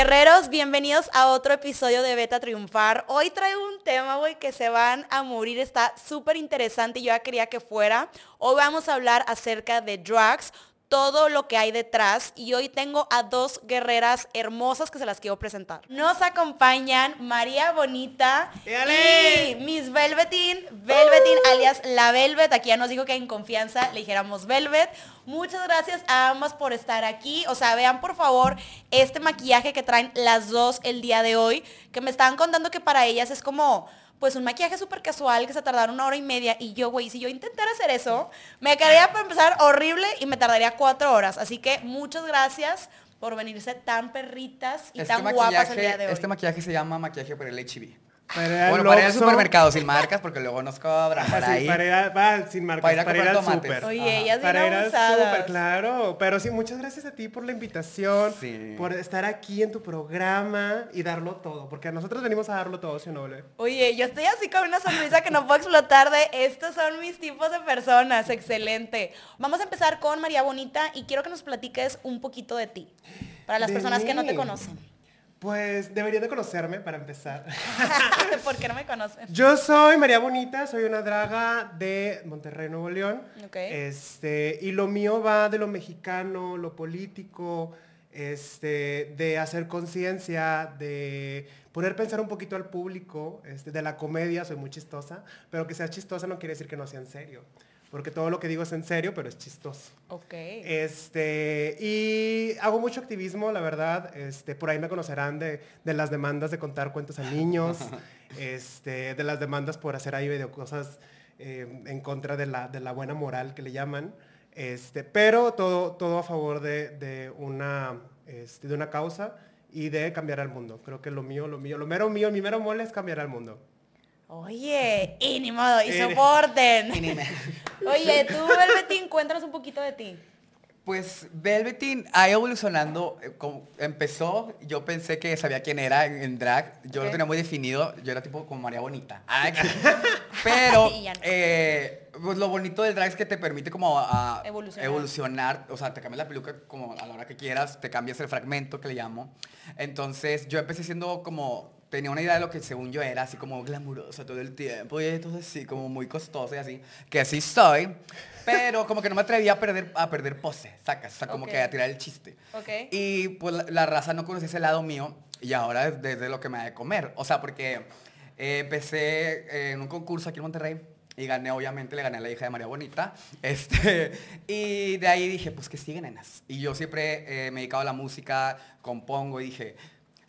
Guerreros, bienvenidos a otro episodio de Beta Triunfar. Hoy traigo un tema, güey, que se van a morir. Está súper interesante y yo ya quería que fuera. Hoy vamos a hablar acerca de drugs, todo lo que hay detrás y hoy tengo a dos guerreras hermosas que se las quiero presentar. Nos acompañan María Bonita y Miss Velvetin, Velvetin alias La Velvet, aquí ya nos dijo que en confianza le dijéramos Velvet. Muchas gracias a ambas por estar aquí. O sea, vean por favor este maquillaje que traen las dos el día de hoy, que me estaban contando que para ellas es como pues un maquillaje súper casual que se tardaron una hora y media y yo, güey, si yo intentara hacer eso, me quedaría para empezar horrible y me tardaría cuatro horas. Así que muchas gracias por venirse tan perritas y Este tan guapas el día de hoy. este maquillaje se llama maquillaje por el HB. Para ir al Bueno, para ir al supermercado sin marcas porque luego nos cobran por así, ahí. para ir a- va, sin marcas, Para ir a para ir al tomates. Oye, ellas Para ir al abusadas. súper, claro. Pero sí, muchas gracias a ti por la invitación, Sí. por estar aquí en tu programa y darlo todo. Porque nosotros venimos a darlo todo, ¿sí o no, Bele? Oye, yo estoy así con una sonrisa que no puedo explotar de estos son mis tipos de personas. Excelente. Vamos a empezar con María Bonita y quiero que nos platiques un poquito de ti. Para las De personas que no te conocen. Pues deberían de conocerme para empezar. ¿Por qué no me conocen? Yo soy María Bonita, soy una draga de Monterrey, Nuevo León. Ok. Este, y lo mío va de lo mexicano, lo político, este, de hacer conciencia, de poner pensar un poquito al público, este, de la comedia, soy muy chistosa, pero que sea chistosa no quiere decir que no sea en serio. Porque todo lo que digo es en serio, pero es chistoso. Ok. Este, y hago mucho activismo, la verdad. Este, por ahí me conocerán de, de las demandas de contar cuentos a niños, este, de las demandas por hacer ahí video cosas eh, en contra de la, de la buena moral que le llaman. Este, pero todo, todo a favor de, de una, este, de una causa y de cambiar al mundo. Creo que lo mío, lo mío, lo mero mío, mi mero mole es cambiar al mundo. Oye, y ni modo, y soporten. Y ni me- Oye, tú, Velvetín, cuéntanos un poquito de ti. Pues Velvetin ha evolucionando. eh, como empezó, yo pensé que sabía quién era en, en drag. Yo lo tenía muy definido. Yo era tipo como María Bonita. Pero no. eh, pues lo bonito del drag es que te permite como a, Evolucionar. evolucionar. O sea, te cambias la peluca como a la hora que quieras. Te cambias el fragmento que le llamo. Entonces yo empecé siendo como... Tenía una idea de lo que según yo era, así como glamurosa todo el tiempo y entonces así, como muy costosa y así, que así soy, pero como que no me atrevía a perder, a perder pose, sacas, o sea, como que a tirar el chiste. Y pues la, la raza no conocía ese lado mío y ahora es desde lo que me da de comer. O sea, porque eh, empecé eh, en un concurso aquí en Monterrey y gané, obviamente, le gané a la hija de María Bonita. Este, y de ahí dije, pues que siguen nenas. Y yo siempre eh, me he dedicado a la música, compongo y dije,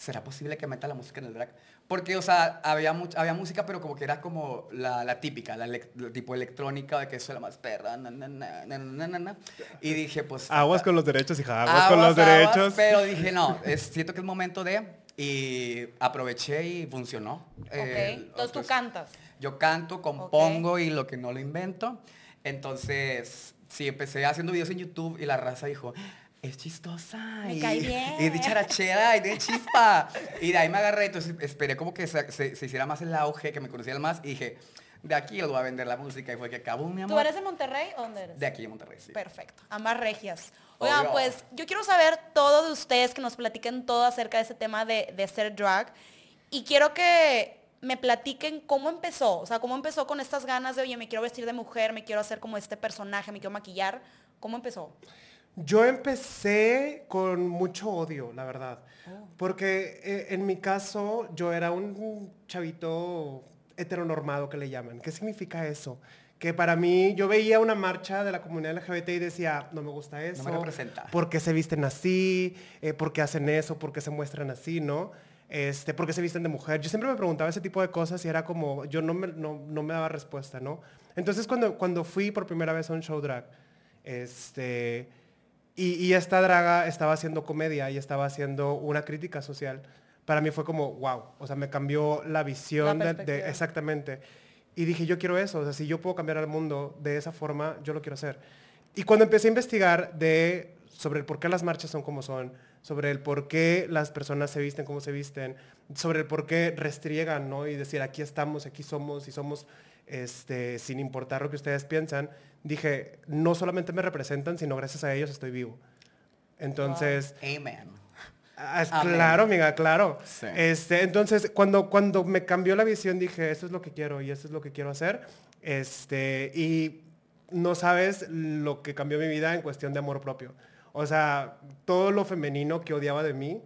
¿será posible que meta la música en el drag? Porque, o sea, había, much- había música, pero como que era como la, la típica, la, tipo electrónica, de que eso es la más perra, na, na, na, na, na, na, na. Y dije, pues... Aguas con los derechos, hija, aguas, con Aguas, los aguas, derechos. pero dije, no, es, siento que es momento de... Y aproveché y funcionó. Ok. Eh, Entonces tú cantas. Yo canto, compongo y lo que no lo invento. Entonces, sí, empecé haciendo videos en YouTube y la raza dijo, es chistosa. Me y, cae bien. Y de charachera y de chispa. y de ahí me agarré, entonces esperé como que se, se- se hiciera más el auge, que me conocieran más y dije, de aquí les voy a vender la música. Y fue que acabó mi amor. ¿Tú eres de Monterrey o dónde eres? De aquí de Monterrey, sí. Perfecto. Ambas regias. Oigan, Obvio. pues yo quiero saber todo de ustedes, que nos platiquen todo acerca de ese tema de, de ser drag. Y quiero que me platiquen cómo empezó. O sea, cómo empezó con estas ganas de, oye, me quiero vestir de mujer, me quiero hacer como este personaje, me quiero maquillar. ¿Cómo empezó? Yo empecé con mucho odio, la verdad. Porque eh, en mi caso yo era un chavito heteronormado que le llaman. ¿Qué significa eso? Que para mí yo veía una marcha de la comunidad LGBT y decía, no me gusta eso. representa. ¿Por qué se visten así? Eh, ¿Por qué hacen eso? ¿Por qué se muestran así? ¿No? Este, ¿Por qué se visten de mujer? Yo siempre me preguntaba ese tipo de cosas y era como, yo no me, no, no me daba respuesta, ¿no? Entonces cuando, cuando fui por primera vez a un show drag, este, y, y esta draga estaba haciendo comedia y estaba haciendo una crítica social. Para mí fue como, wow, o sea, me cambió la visión La de- exactamente. Y dije, yo quiero eso, o sea, si yo puedo cambiar al mundo de esa forma, yo lo quiero hacer. Y cuando empecé a investigar de, sobre el por qué las marchas son como son, sobre el por qué las personas se visten como se visten, sobre el por qué restriegan, ¿no? Y decir, aquí estamos, aquí somos, y somos, este, sin importar lo que ustedes piensan, dije, no solamente me representan, sino gracias a ellos estoy vivo. Entonces, Amen. Ah, claro, amiga, claro. Sí. Este, entonces, cuando, cuando me cambió la visión, dije, esto es lo que quiero y esto es lo que quiero hacer. Este, y no sabes lo que cambió mi vida en cuestión de amor propio. O sea, todo lo femenino que odiaba de mí,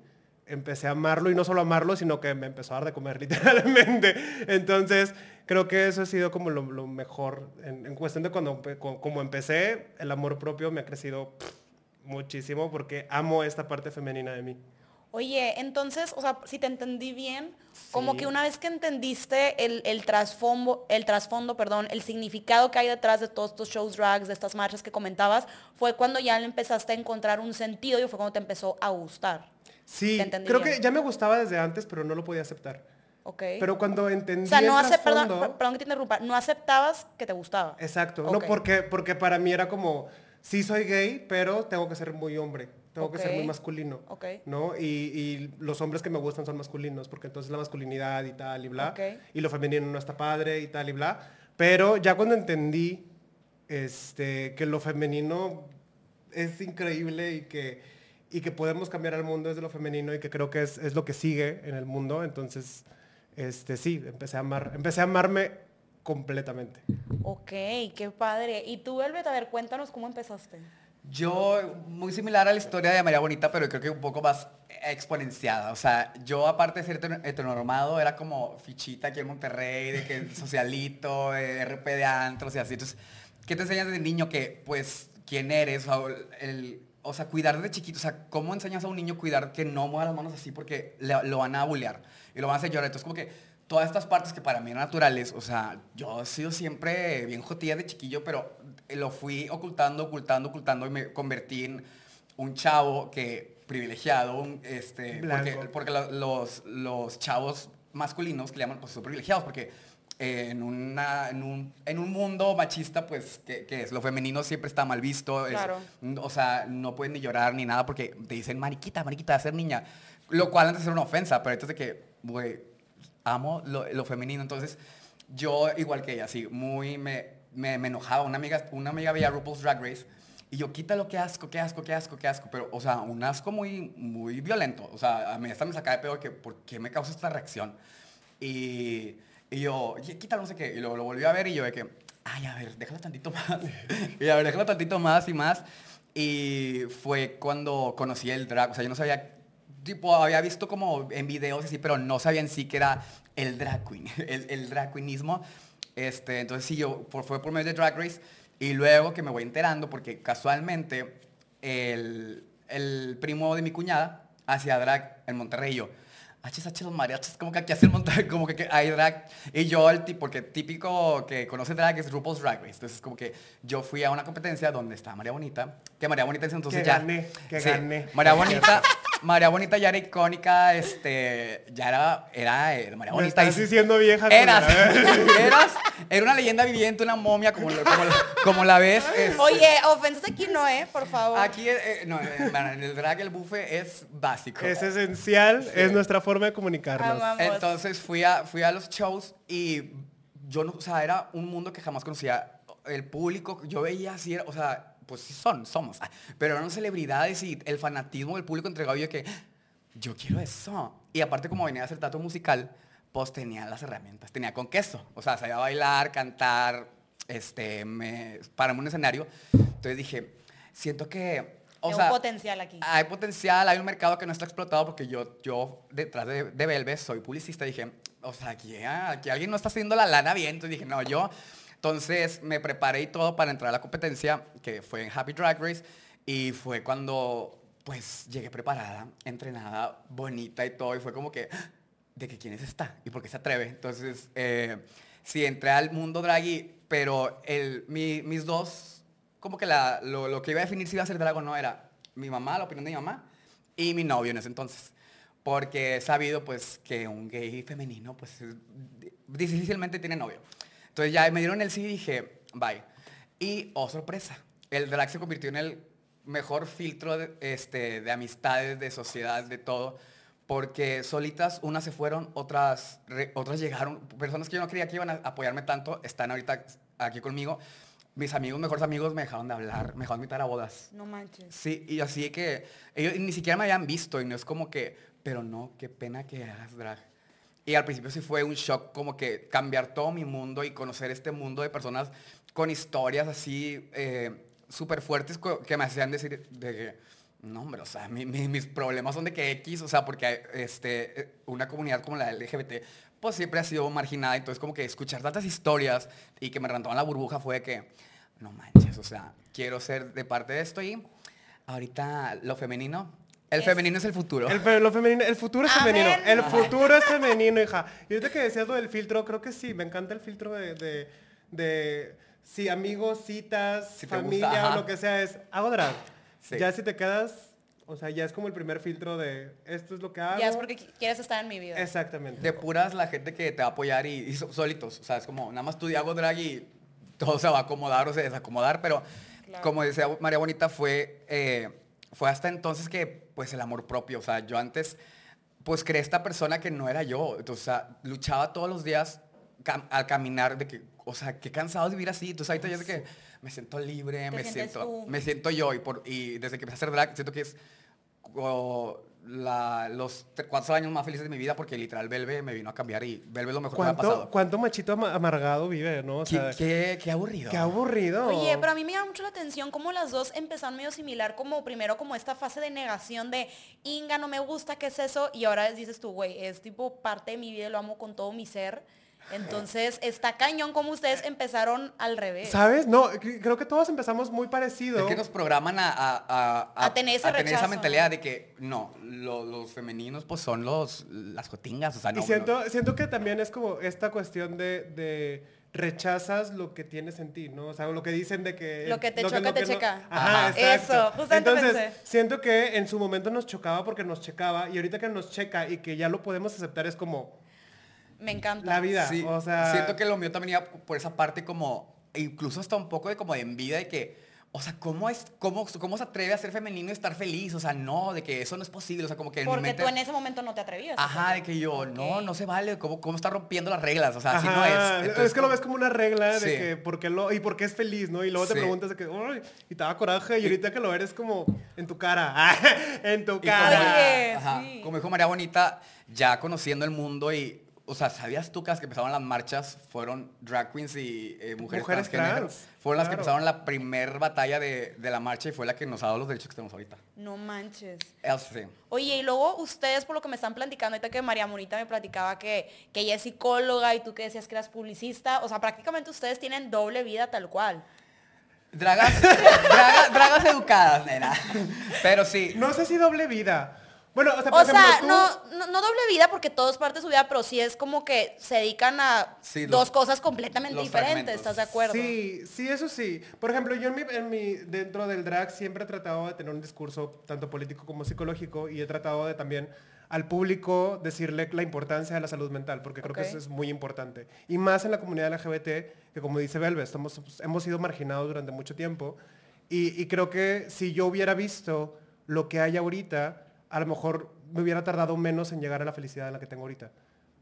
empecé a amarlo y no solo amarlo, sino que me empezó a dar de comer literalmente. Entonces, creo que eso ha sido como lo, lo mejor. En, en cuestión de cuando como empecé, el amor propio me ha crecido pff, muchísimo porque amo esta parte femenina de mí. Oye, entonces, o sea, si te entendí bien, como que una vez que entendiste el, el trasfondo, el trasfondo, perdón, el significado que hay detrás de todos estos shows drags, de estas marchas que comentabas, fue cuando ya le empezaste a encontrar un sentido y fue cuando te empezó a gustar. Sí, creo que ya me gustaba desde antes, pero no lo podía aceptar. ¿Ok? Pero cuando entendí o sea, no el perdón, trasfondo- perdón que te interrumpa, no aceptabas que te gustaba. Exacto, no porque, porque para mí era como, sí soy gay, pero tengo que ser muy hombre, tengo que ser muy masculino, Ok. ¿no? Y, y los hombres que me gustan son masculinos, porque entonces la masculinidad y tal y bla, y lo femenino no está padre y tal y bla, pero ya cuando entendí este, que lo femenino es increíble y que, y que podemos cambiar al mundo desde lo femenino y que creo que es, es lo que sigue en el mundo, entonces, este, sí, empecé a amar, empecé a amarme completamente. Ok, qué padre. Y tú, Velvet, a ver, cuéntanos cómo empezaste. Yo, muy similar a la historia de María Bonita, pero creo que un poco más exponenciada. O sea, yo aparte de ser heter- heteronormado, era como fichita aquí en Monterrey, de que socialito, eh, RP de antros y así. Entonces, ¿qué te enseñas desde niño? Que, pues, quién eres, o, el, o sea, cuidar desde chiquito. O sea, ¿cómo enseñas a un niño a cuidar que no mueva las manos así porque le- lo van a bullear y lo van a hacer llorar? Entonces, como que todas estas partes que para mí eran naturales, o sea, yo he sido siempre bien jotilla de chiquillo, pero lo fui ocultando, ocultando, ocultando y me convertí en un chavo que privilegiado, un, este, porque, Blanco. porque lo- los, los chavos masculinos que le llaman pues son privilegiados, porque eh, en, una, en, un, en un mundo machista, pues, que, que es lo femenino siempre está mal visto, es- Claro. o sea, no pueden ni llorar ni nada porque te dicen mariquita, mariquita, de ser niña, lo cual antes era una ofensa, pero entonces de que, güey, amo lo, lo femenino, entonces yo igual que ella, sí, muy me, me, me enojaba, una amiga, una amiga veía RuPaul's Drag Race y yo, quítalo, qué asco, qué asco, qué asco, qué asco, pero, o sea, un asco muy, muy violento, o sea, a mí esta me sacaba de pedo que, ¿por qué me causa esta reacción? Y, y yo, "Oye, quítalo, no sé qué, y lo volví a ver y yo de que, ay, a ver, déjalo tantito más, y a ver, déjalo tantito más y más, y fue cuando conocí el drag, o sea, yo no sabía tipo, había visto como en videos así, pero no sabía en sí que era el drag queen, el, drag queenismo. Este, entonces sí, yo por, fue por medio de Drag Race y luego que me voy enterando porque casualmente el, primo de mi cuñada hacía drag en Monterrey yo, HSH los mariachis, como que aquí hace el Monterrey, como que, hay drag. Y yo, el tipo, porque típico que conoce drag es RuPaul's Drag Race. Entonces, como que yo fui a una competencia donde estaba María Bonita, que María Bonita entonces Que ya... gané, que Sí, gané. María Bonita, María Bonita ya era icónica, este, ya era, era, era María Me Bonita. estás y- diciendo vieja. Eras, eras, era una leyenda viviente, una momia, como, la- como, la- como la ves. este, Oye, ofensas aquí no, ¿eh? Por favor. Aquí, eh, no, eh, en el drag el buffet es básico. Es esencial, es nuestra forma de comunicarnos. Amamos. Entonces fui a, fui a los shows y yo no, o sea, era un mundo que jamás conocía. El público, yo veía así, era- o sea, pues sí son, somos, pero eran celebridades y el fanatismo del público entregado, yo que, yo quiero eso. Y aparte como venía a hacer teatro musical, pues tenía las herramientas, tenía con queso, o sea, sabía bailar, cantar, este, me, en un escenario. Entonces dije, siento que, o Hay sea, un potencial aquí. hay potencial, hay un mercado que no está explotado porque yo, yo detrás de, de Belves soy publicista. Dije, o sea, aquí, aquí alguien no está haciendo la lana bien. Entonces dije, no, yo. Entonces me preparé y todo para entrar a la competencia, que fue en Happy Drag Race. Y fue cuando, pues, llegué preparada, entrenada, bonita y todo. Y fue como que, "Ah, ¿de que quién es esta? ¿Y por qué se atreve? Entonces, eh, sí, entré al mundo draggy, pero mi- mis dos como que lo, lo que iba a definir si iba a ser drag o no era mi mamá, la opinión de mi mamá, y mi novio en ese entonces. Porque he sabido pues que un gay femenino pues es- difícilmente tiene novio. Entonces ya me dieron el sí y dije, bye. Y, oh sorpresa, el drag se convirtió en el mejor filtro de, este, de amistades, de sociedad, de todo. Porque solitas, unas se fueron, otras, re- otras llegaron. Personas que yo no creía que iban a apoyarme tanto, están ahorita aquí conmigo. mis amigos, mejores amigos, me dejaron de hablar, me dejaron de invitar a bodas. No manches. Sí, y así que ellos ni siquiera me habían visto y no es como que, pero no, qué pena que hagas drag. Y al principio sí fue un shock como que cambiar todo mi mundo y conocer este mundo de personas con historias así eh, súper fuertes que me hacían decir de que, no, hombre, o sea, mi- mi- mis problemas son de que X, o sea, porque este, eh, una comunidad como la LGBT, pues siempre ha sido marginada, entonces como que escuchar tantas historias y que me rentaban la burbuja fue que, no manches, o sea, quiero ser de parte de esto y ahorita lo femenino, el Es- femenino es el futuro. El, fe- lo femenino, el futuro es Amén. femenino. El futuro es femenino, hija. Y ahorita que decías lo del filtro, creo que sí, me encanta el filtro de, de, de sí, amigos, citas, Si te familia gusta, o lo que sea, es hago drag. Sí. Ya si te quedas, o sea, ya es como el primer filtro de esto es lo que hago. Ya es porque qui- quieres estar en mi vida. Exactamente. de puras la gente que te va a apoyar y, y so- solitos. O sea, es como, nada más tú y hago drag y todo se va a acomodar o se desacomodar, pero Claro. como decía María Bonita, fue, eh, fue hasta entonces que, pues, el amor propio. O sea, yo antes, pues, creé esta persona que no era yo. Entonces, o sea, luchaba todos los días cam- al caminar de que, o sea, qué cansado de vivir así. Entonces, ahorita yo de que me siento libre, me siento, tú. me siento yo. Y, por, y desde que empecé a hacer drag, siento que es la- los cuatro años más felices de mi vida porque literal Belve me vino a cambiar y Belve es lo mejor que me ha ¿Cuánto, pasado. ¿Cuánto machito ama- amargado vive, no? O qué- qué aburrido. qué aburrido. Oye, pero a mí me llama mucho la atención cómo las dos empezaron medio similar, como primero como esta fase de negación de Inga, no me gusta, ¿qué es eso? Y ahora dices tú, güey, es tipo parte de mi vida, lo amo con todo mi ser. Entonces, está cañón como ustedes empezaron al revés. ¿Sabes? No, cre- creo que todos empezamos muy parecido. Es que nos programan a, a- a- A tener ese esa rechazo, mentalidad de que no, lo- los femeninos pues son los las jotingas, o sea, no. y siento, no. siento que también es como esta cuestión de, de rechazas lo que tienes en ti, ¿no? O sea, lo que dicen de que... Lo que te choca, te no- checa. Ajá. Eso, justamente Entonces, pensé. siento que en su momento nos chocaba porque nos checaba y ahorita que nos checa y que ya lo podemos aceptar es como Me encanta. la vida, Sí, o sea... siento que lo mío también iba por esa parte como, e incluso hasta un poco de como de envidia de que, o sea, ¿cómo, es, cómo, ¿cómo se atreve a ser femenino y estar feliz? O sea, no, de que eso no es posible, o sea, como que Porque mente- tú en ese momento no te atrevías. Ajá, de que yo, no, no se vale, ¿cómo, cómo está rompiendo las reglas? O sea, así no Ajá, es. es que lo como- ves como una regla de Sí. que por qué lo y por qué es feliz, ¿no? Y luego te preguntas de que, y te da coraje y ahorita que lo eres como en tu cara, en tu Y como, cara. Oye, ajá, sí. como dijo María Bonita, ya conociendo el mundo y, o sea, ¿sabías tú que las que empezaron las marchas fueron drag queens y eh, mujeres, Mujeres trans, Fueron las que empezaron la primer batalla de, de la marcha y fue la que nos ha dado los derechos que tenemos ahorita. No manches. Eso sí. Oye, y luego ustedes, por lo que me están platicando, ahorita que María Monita me platicaba que, que ella es psicóloga y tú que decías que eras publicista, o sea, prácticamente ustedes tienen doble vida tal cual. Dragas, draga- dragas educadas, nena. Pero sí. No sé si doble vida. Bueno, o sea, por O ejemplo, sea, tú- no, no, no doble vida porque todo es parte de su vida, pero sí es como que se dedican a Sí, los- dos cosas completamente diferentes, fragmentos. ¿estás de acuerdo? Sí, sí, eso sí. Por ejemplo, yo en mi, en mi- dentro del drag siempre he tratado de tener un discurso tanto político como psicológico y he tratado de también al público decirle la importancia de la salud mental, porque creo que eso es muy importante. Y más en la comunidad LGBT, que como dice Belve, estamos, hemos sido marginados durante mucho tiempo. Y, y creo que si yo hubiera visto lo que hay ahorita, a lo mejor me hubiera tardado menos en llegar a la felicidad en la que tengo ahorita.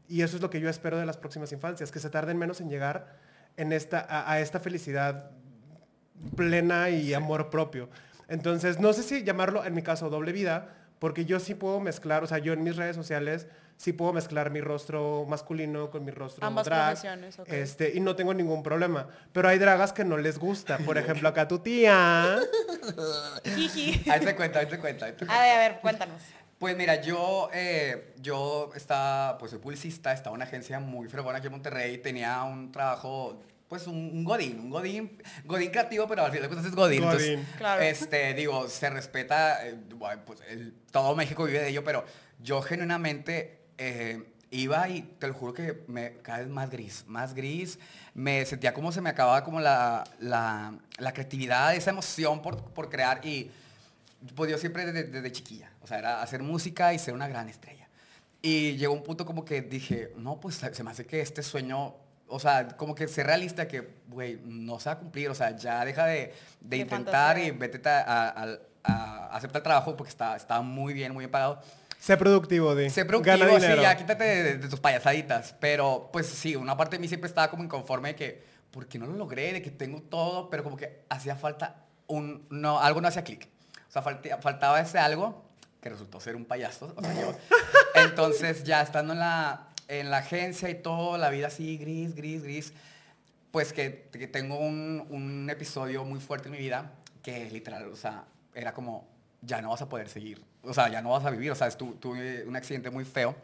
Y eso es lo que yo espero de las próximas infancias, que se tarden menos en llegar en esta, a, a esta felicidad plena y amor propio. Entonces, no sé si llamarlo, en mi caso, doble vida, porque yo sí puedo mezclar, o sea, yo en mis redes sociales sí puedo mezclar mi rostro masculino con mi rostro Ambas drag, este, y no tengo ningún problema. Pero hay dragas que no les gusta. Por ejemplo, acá tu tía. Ahí te cuento, ahí te cuento. ahí te cuento. A ver, a ver, cuéntanos. Pues mira, yo, eh, yo estaba, pues soy publicista, estaba en una agencia muy fregona aquí en Monterrey, tenía un trabajo, pues un, un godín, un godín, godín creativo, pero al final de cuentas es godín. Entonces, Godín. Claro. este, digo, se respeta, eh, pues el- todo México vive de ello, pero yo genuinamente eh, iba y te lo juro que me cada vez más gris, más gris, me sentía como se me acababa como la, la, la creatividad, esa emoción por, por crear y pues yo siempre desde, desde chiquilla, o sea, era hacer música y ser una gran estrella. Y llegó un punto como que dije, no, pues se me hace que este sueño, o sea, como que ser realista que, güey, no se va a cumplir, o sea, ya deja de, de intentar y vete a, a- a- a aceptar el trabajo porque está, está muy bien, muy bien pagado. Sé productivo, Di. Sé productivo, Gana sí, dinero. ya quítate de, de- de tus payasaditas. Pero, pues sí, una parte de mí siempre estaba como inconforme de que, ¿por qué no lo logré? De que tengo todo, pero como que hacía falta un, no, algo no hacía clic. O sea, falta- faltaba ese algo que resultó ser un payaso, o sea, yo. Entonces, ya estando en la, en la agencia y todo, la vida así, gris, gris, gris, pues que, que tengo un, un episodio muy fuerte en mi vida que literal, o sea, era como, ya no vas a poder seguir, o sea, ya no vas a vivir, o sea, estu- tuve un accidente muy feo.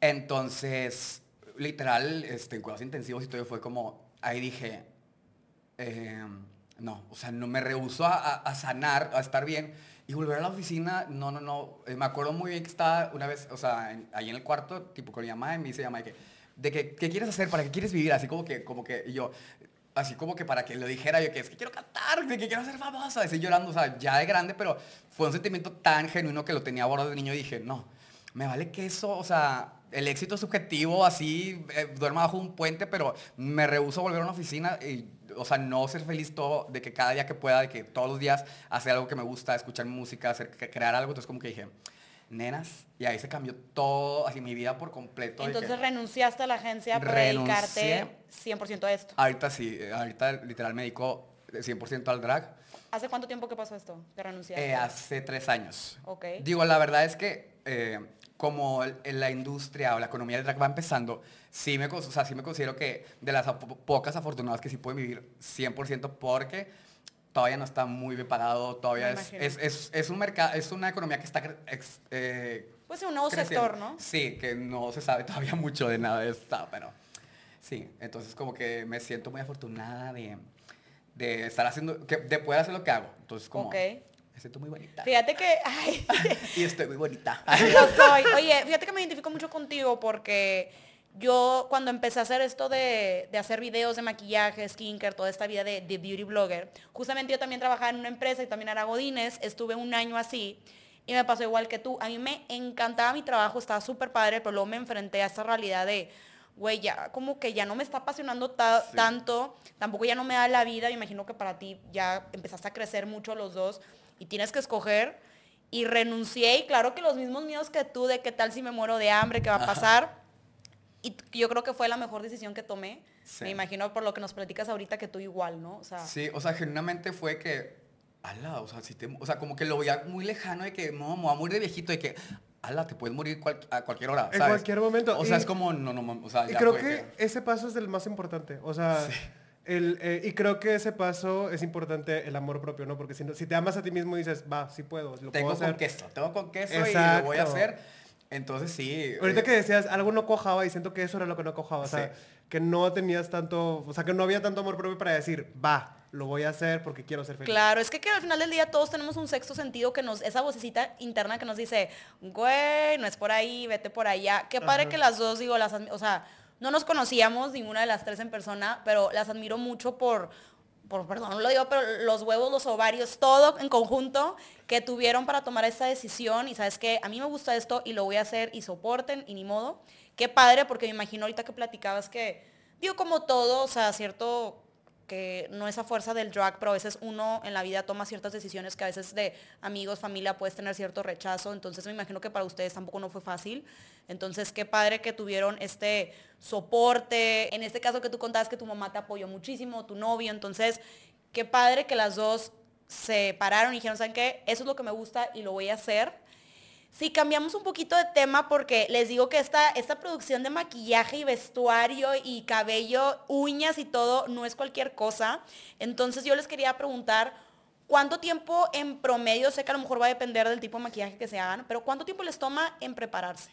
Entonces, literal, este, en cuidados intensivos y todo fue como, ahí dije, eh, no, o sea, no me rehuso a, sanar, a estar bien. Y volver a la oficina, no, no, no. Eh, me acuerdo muy bien que estaba una vez, o sea, ahí en el cuarto, tipo con mi mamá, y me dice, mamá, de que, ¿qué quieres hacer? ¿Para qué quieres vivir? Así como que, como que, y yo, así como que para que lo dijera yo, que es que quiero cantar, que quiero ser famosa, así llorando, o sea, ya de grande, pero fue un sentimiento tan genuino que lo tenía a bordo de niño y dije, no, me vale que eso, o sea, el éxito subjetivo, así, eh, bajo un puente, pero me rehuso a volver a una oficina y, o sea, no ser feliz todo, de que cada día que pueda, de que todos los días hacer algo que me gusta, escuchar música, hacer, crear algo, entonces como que dije, nenas, y ahí se cambió todo, así mi vida por completo. que- Entonces renunciaste a la agencia para dedicarte 100% a esto. ahorita sí, ahorita literal me dedico 100% al drag. ¿Hace cuánto tiempo que pasó esto? Que renunciaste. Eh, hace tres años. Ok. Digo, la verdad es que eh, como en la industria o la economía del drag va empezando, sí me, o sea, sí me considero que de las po- pocas afortunadas que sí pueden vivir 100% porque todavía no está muy bien pagado, todavía es, es, es, es un mercado, es una economía que está eh, Pues un nuevo creciendo. sector, ¿no? Sí, que no se sabe todavía mucho de nada de esto, pero sí, entonces como que me siento muy afortunada de, de estar haciendo, que, de poder hacer lo que hago. Entonces como, Ok. me siento muy bonita. Fíjate que, ay, Y estoy muy bonita. lo soy. Oye, fíjate que me identifico mucho contigo porque yo cuando empecé a hacer esto de, de hacer videos de maquillaje, skincare, toda esta vida de, de beauty blogger, justamente yo también trabajaba en una empresa y también era Godines, estuve un año así y me pasó igual que tú. A mí me encantaba mi trabajo, estaba súper padre, pero luego me enfrenté a esta realidad de, güey, ya como que ya no me está apasionando ta- Sí. tanto, tampoco ya no me da la vida, me imagino que para ti ya empezaste a crecer mucho los dos y tienes que escoger y renuncié y claro que los mismos miedos que tú de qué tal si me muero de hambre, qué va a pasar. Y yo creo que fue la mejor decisión que tomé. Sí. Me imagino por lo que nos platicas ahorita que tú igual, ¿no? O sea, Sí, o sea, genuinamente fue que, ala, o sea, si te- o sea, como que lo veía muy lejano de que, no, me voy a morir de viejito, de que, ala, te puedes morir cual- a cualquier hora, En cualquier momento. O sea, Y- es como, no, no, o sea, Y ya creo fue que, ese paso es el más importante. O sea, el, eh, y creo que ese paso es importante el amor propio, ¿no? Porque si, no- si te amas a ti mismo y dices, va, sí puedo, lo tengo puedo hacer. con queso, tengo con queso y lo voy a Exacto. hacer. Entonces sí. Ahorita eh, que decías, algo no cojaba y siento que eso era lo que no cojaba. O sea, Sí. que no tenías tanto, o sea, que no había tanto amor propio para decir, va, lo voy a hacer porque quiero ser feliz. claro, es que, que al final del día todos tenemos un sexto sentido que nos, esa vocecita interna que nos dice, güey, no es por ahí, vete por allá. Qué padre Ajá. que las dos, digo, las, o sea, no nos conocíamos ninguna de las tres en persona, pero las admiro mucho por, por, perdón, no lo digo, pero los huevos, los ovarios, todo en conjunto que tuvieron para tomar esta decisión y sabes que a mí me gusta esto y lo voy a hacer y soporten y ni modo. Qué padre, porque me imagino ahorita que platicabas que, digo, como todo, o sea, cierto que no es a fuerza del drag, pero a veces uno en la vida toma ciertas decisiones que a veces de amigos, familia puedes tener cierto rechazo, entonces me imagino que para ustedes tampoco no fue fácil. Entonces, qué padre que tuvieron este soporte, en este caso que tú contabas que tu mamá te apoyó muchísimo, tu novio, entonces, qué padre que las dos se pararon y dijeron, ¿saben qué? Eso es lo que me gusta y lo voy a hacer. Si cambiamos un poquito de tema porque les digo que esta, esta producción de maquillaje y vestuario y cabello, uñas y todo no es cualquier cosa. Entonces yo les quería preguntar, ¿cuánto tiempo en promedio, sé que a lo mejor va a depender del tipo de maquillaje que se hagan, pero cuánto tiempo les toma en prepararse?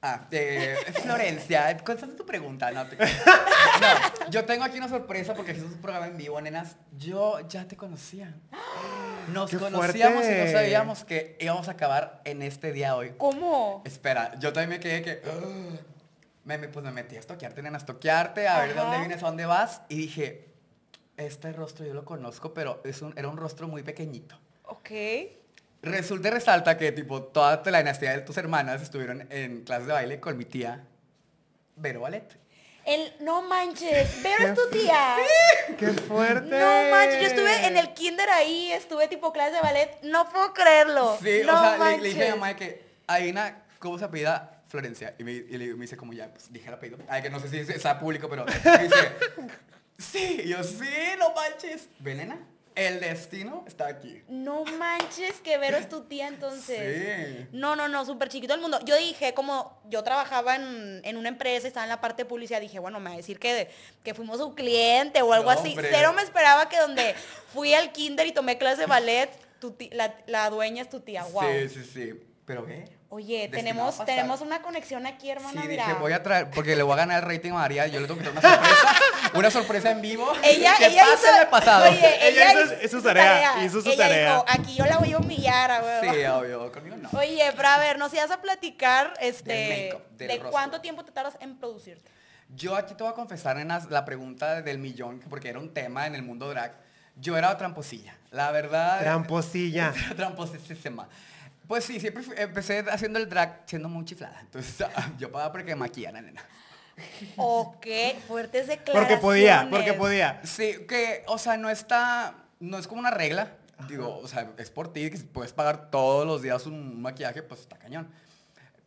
Ah, eh, Florencia, contesta tu pregunta. No, te- No, yo tengo aquí una sorpresa porque es un programa en vivo, nenas. Yo ya te conocía. Nos ¡Qué conocíamos y no sabíamos que íbamos a acabar en este día hoy. ¿Cómo? Espera, yo también me quedé que... Me, me- pues me metí a estoquearte, nenas, toquearte, a ver de dónde vienes, a dónde vas. Y dije, este rostro yo lo conozco, pero es un, era un rostro muy pequeñito. Ok. Resulta y resalta que tipo toda la dinastía de tus hermanas estuvieron en clases de baile con mi tía Vero Ballet. El, no manches, Vero ¡Qué es tu tía. ¡Qué fuerte! No manches, yo estuve en el kinder ahí, estuve tipo clase de ballet, no puedo creerlo. Sí, no o sea, le, le dije a mi mamá de que hay una, ¿cómo se apellida? Florencia. Y me, y le- me dice como ya, pues dije el apellido. Ay, que no sé si es- está público, pero me dice, Sí, y yo, sí, no manches. Venena, el destino está aquí. No manches que Vero es tu tía entonces. Sí. No, no, no, súper chiquito el mundo. Yo dije, como yo trabajaba en, en una empresa, estaba en la parte de publicidad, dije, bueno, me va a decir que, que fuimos su cliente o algo No, así. hombre. Cero me esperaba que donde fui al kinder y tomé clase de ballet, tu ti- la, la dueña es tu tía. Wow. Sí, sí, sí. Pero ve. Oye, tenemos, tenemos una conexión aquí, Sí, hermana, dije, mira. voy a traer, porque le voy a ganar el rating a María, yo le tengo que traer una sorpresa, una sorpresa en vivo. Ella, que ella pase hizo, en el pasado. Oye, Ella ella hizo- hizo su tarea, hizo su Ella tarea. dijo, aquí yo la voy a humillar, a. Sí, obvio, conmigo no. Oye, pero a ver, nos ibas a platicar este, Del make-up, del de rostro. cuánto tiempo te tardas en producirte. Yo aquí te voy a confesar en la pregunta del millón, porque era un tema en el mundo drag. Yo era tramposilla, la verdad. Tramposilla. Tramposísima. Pues sí, siempre fui- empecé haciendo el drag siendo muy chiflada. Entonces yo pagaba porque me maquillan, nena. Ok, fuertes declaraciones. Porque podía, porque podía. Sí, que, o sea, no está, no es como una regla. Digo, o sea, es por ti, que si puedes pagar todos los días un maquillaje, pues está cañón.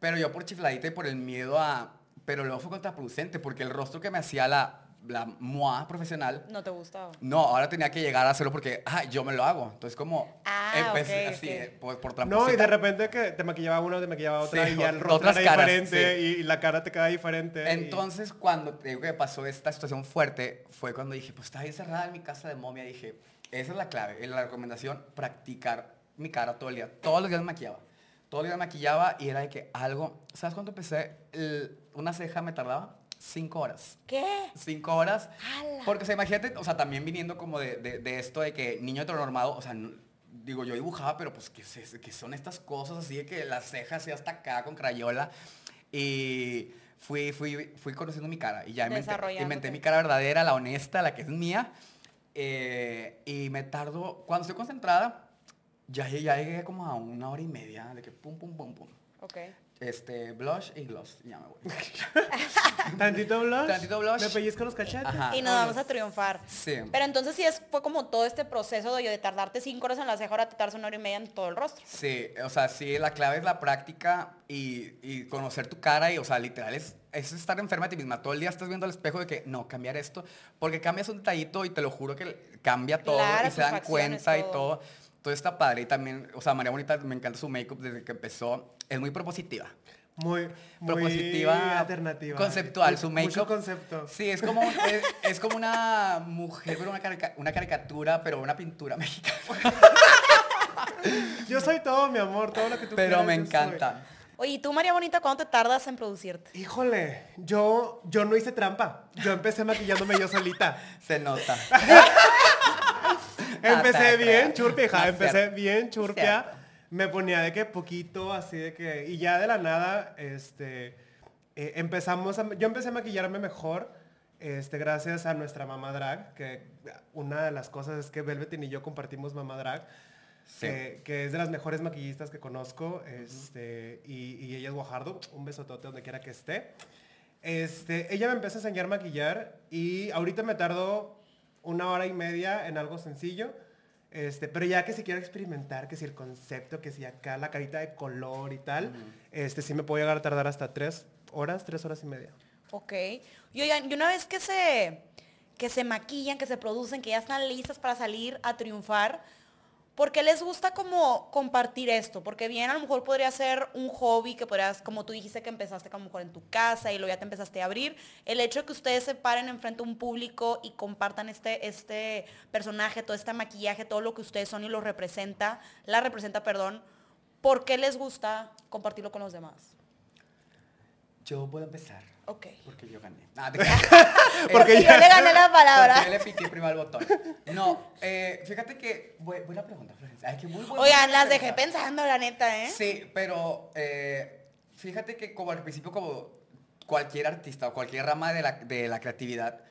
Pero yo por chifladita y por el miedo a... Pero luego fue contraproducente, porque el rostro que me hacía la, la MOA profesional, No te gustaba. no, ahora tenía que llegar a hacerlo porque, ah, yo me lo hago. Entonces como, Ah, empecé ok, así, ok. eh, por, por No, y de repente que te maquillaba uno, te maquillaba otra Sí, y ya el rostro otras era caras, diferente sí. y, la cara te queda diferente. y- Entonces, cuando te digo que pasó esta situación fuerte, fue cuando dije, pues estaba encerrada en mi casa de momia. Dije, esa es la clave, la recomendación, practicar mi cara todo el día. Todos los días me maquillaba. Todos los días me maquillaba y era de que algo, ¿sabes cuánto empecé? El- una ceja me tardaba cinco horas. ¿Qué? Cinco horas. ¡Hala! Porque, o sea, imagínate, o sea, también viniendo como de, de- de esto de que niño heteronormado, o sea, no- digo, yo dibujaba, pero pues, ¿qué, es- qué son estas cosas así de que las cejas y hasta acá con crayola? Y fui, fui, fui conociendo mi cara y ya inventé, inventé mi cara verdadera, la honesta, la que es mía. eh, y me tardo, cuando estoy concentrada, ya, ya llegué como a una hora y media de que pum, pum, pum, pum. Ok. Este, blush y gloss, ya me voy. Tantito blush. Tantito blush. Me pellizco los cachetes. Ajá. Y nos vamos a triunfar. Sí. Pero entonces sí es, fue como todo este proceso de, de tardarte cinco horas en la ceja, ahora te tardas una hora y media en todo el rostro. Sí, o sea, sí, la clave es la práctica y, y conocer tu cara y, o sea, literal es, es estar enferma de ti misma. Todo el día estás viendo al espejo de que, no, cambiar esto, porque cambias un detallito y te lo juro que cambia todo Claro, y se dan cuenta y todo. Todo. Está padre y también, o sea, María Bonita me encanta su make-up desde que empezó. Es muy propositiva. Muy, muy Propositiva, alternativa. conceptual, su Mucho make-up. concepto. Sí, es como, es, es como una mujer, pero una, carica- una caricatura, pero una pintura mexicana. Yo soy todo, mi amor, todo lo que tú Pero quieras, me soy. encanta. Oye, ¿y tú, María Bonita, cuánto te tardas en producirte? Híjole, yo, yo no hice trampa. Yo empecé maquillándome yo solita. Se nota. Empecé bien churpia, Empecé bien churpia. Me ponía de que poquito, así de que... Y ya de la nada, este... eh, empezamos a... Yo empecé a maquillarme mejor, este, gracias a nuestra mamá drag, que una de las cosas es que Velvetin y yo compartimos mamá drag, Sí. que, que es de las mejores maquillistas que conozco, este, y, y ella es Guajardo, un besotote donde quiera que esté. Este, ella me empezó a enseñar a maquillar y ahorita me tardo una hora y media en algo sencillo. Este, pero ya que si quiero experimentar, que si el concepto, que si acá la carita de color y tal, este, sí me puedo llegar a tardar hasta tres horas, tres horas y media. Ok. Y oigan, y una vez que se, que se maquillan, que se producen, que ya están listas para salir a triunfar, ¿por qué les gusta como compartir esto? Porque bien, a lo mejor podría ser un hobby que podrías, como tú dijiste que empezaste como mejor en tu casa y luego ya te empezaste a abrir. El hecho de que ustedes se paren enfrente a un público y compartan este, este personaje, todo este maquillaje, todo lo que ustedes son y lo representa, la representa, perdón, ¿por qué les gusta compartirlo con los demás? Yo puedo empezar. Ok. Porque yo gané. Ah, te- Porque yo le gané la palabra. Porque yo le piqué primero al botón. No, eh, fíjate que... bu- Buena pregunta, Florencia. Ay, qué muy buena Oigan, las dejé pensando, la neta, ¿eh? Sí, pero eh, fíjate que como al principio como cualquier artista o cualquier rama de la, de la creatividad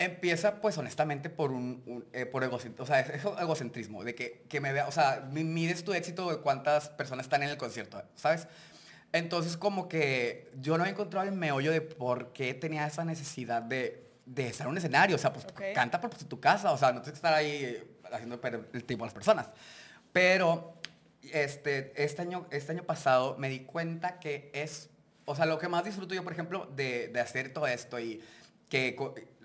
empieza pues honestamente por un, un, eh, por egocentrismo, o sea, es, es egocentrismo, de que, que me vea, o sea, mi- mides tu éxito de cuántas personas están en el concierto, ¿sabes? Entonces como que yo no he encontrado el meollo de por qué tenía esa necesidad de, de estar en un escenario, o sea, pues canta por tu casa, o sea, no tienes que estar ahí eh, haciendo el tiempo a las personas. Pero este, este, año, este año pasado me di cuenta que es, o sea, lo que más disfruto yo, por ejemplo, de, de hacer todo esto y, que,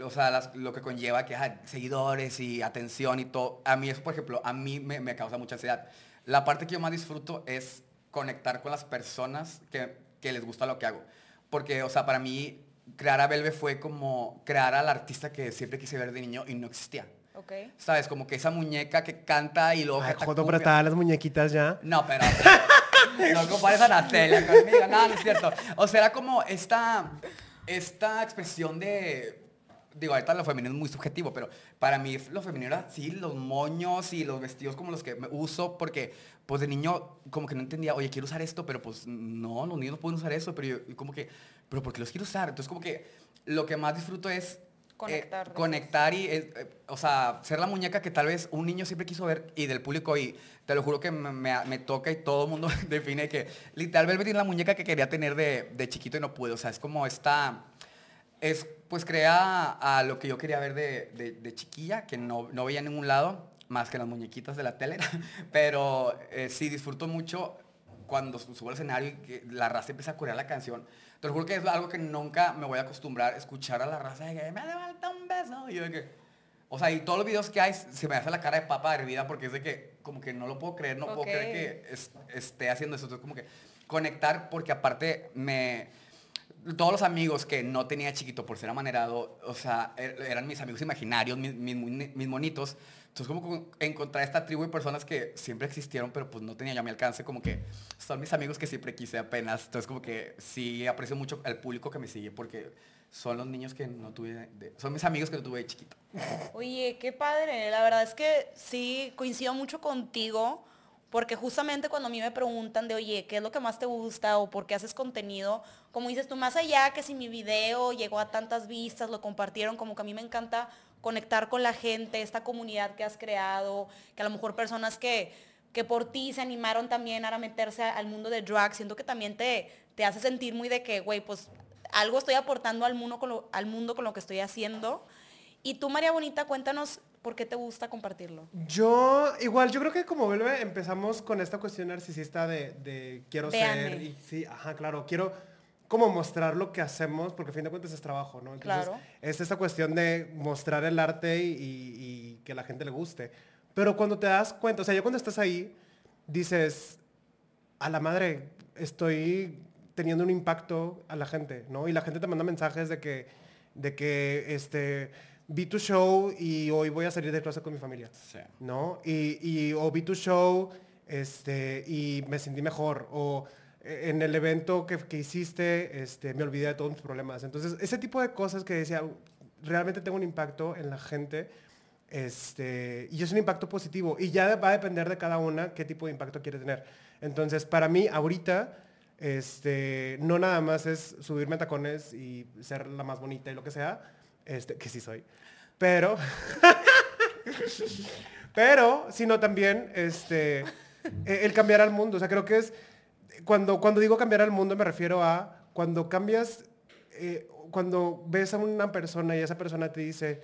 o sea, las- lo que conlleva que ajá, seguidores y atención y todo. A mí eso, por ejemplo, a mí me, me causa mucha ansiedad. La parte que yo más disfruto es conectar con las personas que, que les gusta lo que hago. Porque, o sea, para mí, crear a Belve fue como crear al artista que siempre quise ver de niño y no existía. Ok. ¿Sabes? Como que esa muñeca que canta y luego Ay, Joto apretaba las muñequitas ya. No, pero no compares a Natalia conmigo, no, no es cierto. O sea, era como esta, esta expresión de, digo, ahorita lo femenino es muy subjetivo, pero para mí lo femenino era, sí, los moños y los vestidos como los que me uso, porque pues de niño como que no entendía, oye, quiero usar esto, pero pues no, los niños no pueden usar eso, pero yo como que, pero ¿por qué los quiero usar? Entonces como que lo que más disfruto es eh, Conectar, conectar y, eh, eh, o sea, ser la muñeca que tal vez un niño siempre quiso ver y del público y te lo juro que me, me- me toca y todo el mundo define que literalmente tiene la muñeca que quería tener de, de chiquito y no pude. O sea, es como esta, es pues crea a lo que yo quería ver de, de- de chiquilla, que no, no veía en ningún lado, más que las muñequitas de la tele. Pero eh, sí, disfruto mucho cuando su- subo al escenario y que la raza empieza a corear la canción. Te lo juro que es algo que nunca me voy a acostumbrar, escuchar a la raza de que me hace falta un beso. Y yo de que, o sea, y todos los videos que hay se me hace la cara de papa hervida porque es de que como que no lo puedo creer, no puedo creer que es- esté haciendo eso. Entonces como que conectar porque aparte me todos los amigos que no tenía chiquito por ser amanerado, o sea, er- eran mis amigos imaginarios, mis, mis, mis monitos. Entonces, como encontrar esta tribu de personas que siempre existieron, pero pues no tenía yo mi alcance, como que son mis amigos que siempre quise apenas. Entonces, como que sí aprecio mucho al público que me sigue, porque son los niños que no tuve, de- son mis amigos que no tuve de chiquito. Oye, qué padre. La verdad es que sí, coincido mucho contigo, porque justamente cuando a mí me preguntan de, oye, ¿qué es lo que más te gusta o por qué haces contenido? Como dices tú, más allá que si mi video llegó a tantas vistas, lo compartieron, como que a mí me encanta conectar con la gente, esta comunidad que has creado, que a lo mejor personas que, que por ti se animaron también a meterse al mundo de drag, siento que también te, te hace sentir muy de que, güey, pues algo estoy aportando al mundo, con lo, al mundo con lo que estoy haciendo. Y tú, María Bonita, cuéntanos por qué te gusta compartirlo. Yo, igual, yo creo que como vuelve, empezamos con esta cuestión narcisista de, de quiero Véanme. ser. Y, sí, ajá, claro, quiero como mostrar lo que hacemos, porque a fin de cuentas es trabajo, ¿no? Entonces, Claro. es esta cuestión de mostrar el arte y, y- y que la gente le guste. Pero cuando te das cuenta, o sea, ya cuando estás ahí, dices, a la madre, estoy teniendo un impacto a la gente, ¿no? Y la gente te manda mensajes de que, de que, este, vi tu show y hoy voy a salir de clase con mi familia, ¿no? Y, y o vi tu show, este, y me sentí mejor, o eh, en el evento que, que hiciste, este, me olvidé de todos mis problemas. Entonces, ese tipo de cosas que decía, realmente tengo un impacto en la gente, este, y es un impacto positivo. Y ya va a depender de cada una qué tipo de impacto quiere tener. Entonces, para mí, ahorita, este, no nada más es subirme a tacones y ser la más bonita y lo que sea, este, que sí soy. Pero, pero, sino también, este, e- el cambiar al mundo. O sea, creo que es, cuando, cuando digo cambiar al mundo me refiero a cuando cambias, eh, cuando ves a una persona y esa persona te dice,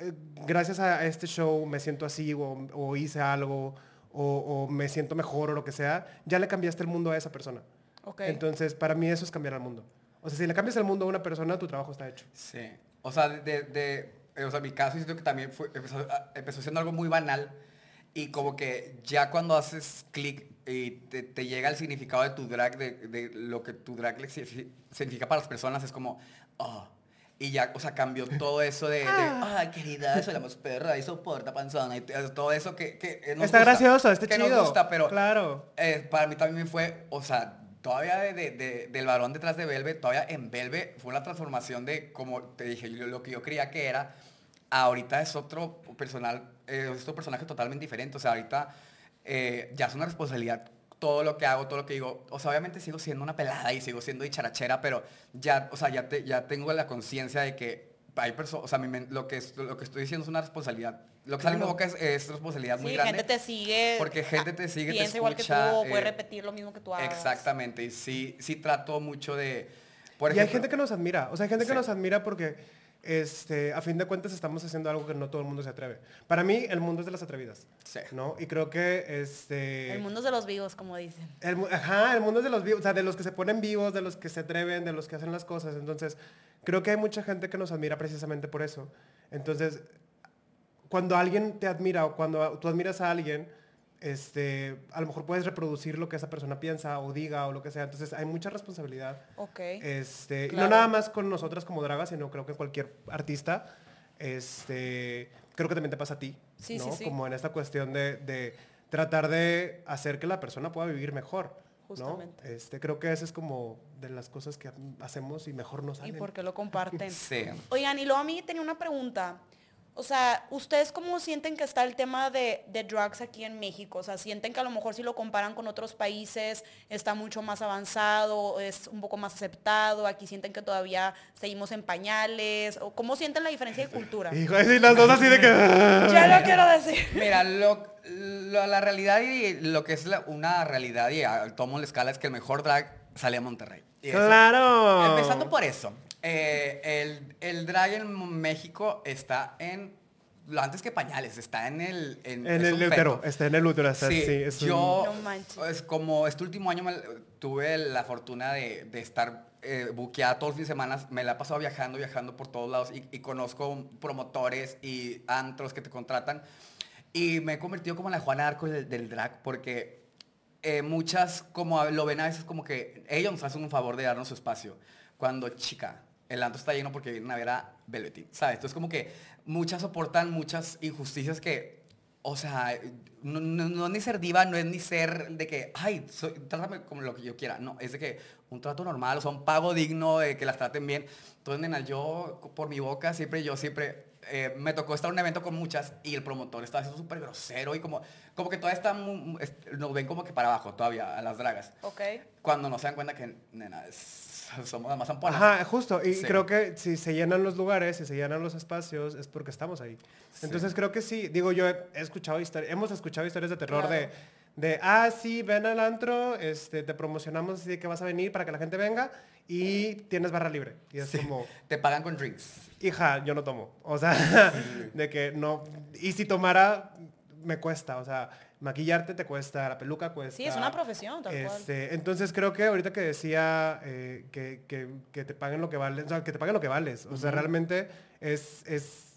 eh, gracias a este show me siento así o, o hice algo o, o me siento mejor o lo que sea, ya le cambiaste el mundo a esa persona. Ok. Entonces, para mí eso es cambiar al mundo. O sea, si le cambias el mundo a una persona, tu trabajo está hecho. Sí. O sea, de, de- eh, o sea, mi caso siento que también fue, empezó, a- empezó siendo algo muy banal y como que ya cuando haces clic y te, te llega el significado de tu drag, de, de lo que tu drag le signifi- significa para las personas, es como, oh. Y ya, o sea, cambió todo eso de, de, ay, querida, soy la más perra, y soporta panzona, y todo eso que, que eh, nos está gusta, gracioso, está que chido. nos gusta, pero Claro. eh, para mí también fue, o sea, todavía de, de- de- del varón detrás de Belve, todavía en Belve fue una transformación de, como te dije, yo- lo que yo creía que era, ahorita es otro personal, eh, es otro personaje totalmente diferente. O sea, ahorita eh, ya es una responsabilidad todo lo que hago, todo lo que digo. O sea, obviamente sigo siendo una pelada y sigo siendo dicharachera, pero ya, o sea, ya, te- ya tengo la conciencia de que hay personas, o sea, lo, que lo que estoy diciendo es una responsabilidad. Lo que sale mi boca es, es responsabilidad muy grande. gente te sigue. Porque gente te sigue, te piensa igual que tú o puede eh, repetir lo mismo que tú hagas. Exactamente, y sí, sí trato mucho de, por y hay gente que nos admira. O sea, hay gente que nos admira porque este, a fin de cuentas estamos haciendo algo que no todo el mundo se atreve. Para mí, el mundo es de las atrevidas. Sí. ¿No? Y creo que este. El mundo es de los vivos, como dicen. el ajá, el mundo es de los vivos, o sea, de los que se ponen vivos, de los que se atreven, de los que hacen las cosas. Entonces, creo que hay mucha gente que nos admira precisamente por eso. Entonces, cuando alguien te admira o cuando tú admiras a alguien, este, a lo mejor puedes reproducir lo que esa persona piensa o diga o lo que sea. Entonces, hay mucha responsabilidad. Ok. Este, y Claro. no nada más con nosotras como dragas, sino creo que cualquier artista, este, creo que también te pasa a ti, Sí, ¿no? sí, sí. Como en esta cuestión de, de tratar de hacer que la persona pueda vivir mejor, ¿no? Justamente. Este, creo que esa es como de las cosas que hacemos y mejor nos ¿Y salen. por qué lo comparten? Sí. Oigan, y luego a mí tenía una pregunta. O sea, ¿ustedes cómo sienten que está el tema de, de drugs aquí en México? O sea, ¿sienten que a lo mejor si lo comparan con otros países está mucho más avanzado, es un poco más aceptado? Aquí sienten que todavía seguimos en pañales. ¿O ¿Cómo sienten la diferencia de cultura? Hijo, sí, las dos así de que... Ya lo quiero decir. Mira, lo, lo- la realidad y lo que es la- una realidad y a tomo la escala es que el mejor drag sale a Monterrey. Y eso- ¡Claro! Empezando por eso. Eh, el, el drag en México está en... Lo antes que pañales, está en el... En el un útero, está en el útero, está, Sí, sí, es un- yo, No manches. es como este último año me- tuve la fortuna de, de estar eh, buqueada todos los fines de semana, me la he pasado viajando, viajando por todos lados y, y conozco promotores y antros que te contratan y me he convertido como en la Juana Arco del, del drag porque eh, muchas como lo ven a veces como que ellos nos hacen un favor de darnos su espacio cuando chica el antro está lleno porque vienen a ver a Velvetín, ¿sabes? Entonces como que muchas soportan muchas injusticias que o sea, no, no- no es ni ser diva, no es ni ser de que, ay, soy- trátame como lo que yo quiera. No, es de que un trato normal, o sea, un pago digno, de que las traten bien. Entonces, nena, yo, por mi boca, siempre, yo siempre, eh, me tocó estar en un evento con muchas y el promotor estaba siendo súper grosero y como, como que todavía está, muy- muy- es- nos ven como que para abajo todavía a las dragas. Ok. Cuando no se dan cuenta que, nena, es- somos las más amponas. Ajá, justo. Y Sí. creo que si se llenan los lugares, si se llenan los espacios, es porque estamos ahí. Sí. Entonces creo que sí. Digo, yo he escuchado historias, hemos escuchado historias de terror Claro. de, de, ah, sí, ven al antro, este, te promocionamos así de que vas a venir para que la gente venga y tienes barra libre. Y es Sí. como, Te pagan con drinks. hija, yo no tomo. O sea, de que no. Y si tomara, me cuesta. O sea, maquillarte te cuesta, la peluca cuesta. Sí, es una profesión, tal cual. Este, entonces creo que ahorita que decía eh, que, que- que te paguen lo que vales, o sea, que te paguen lo que vales. O sea, realmente es, es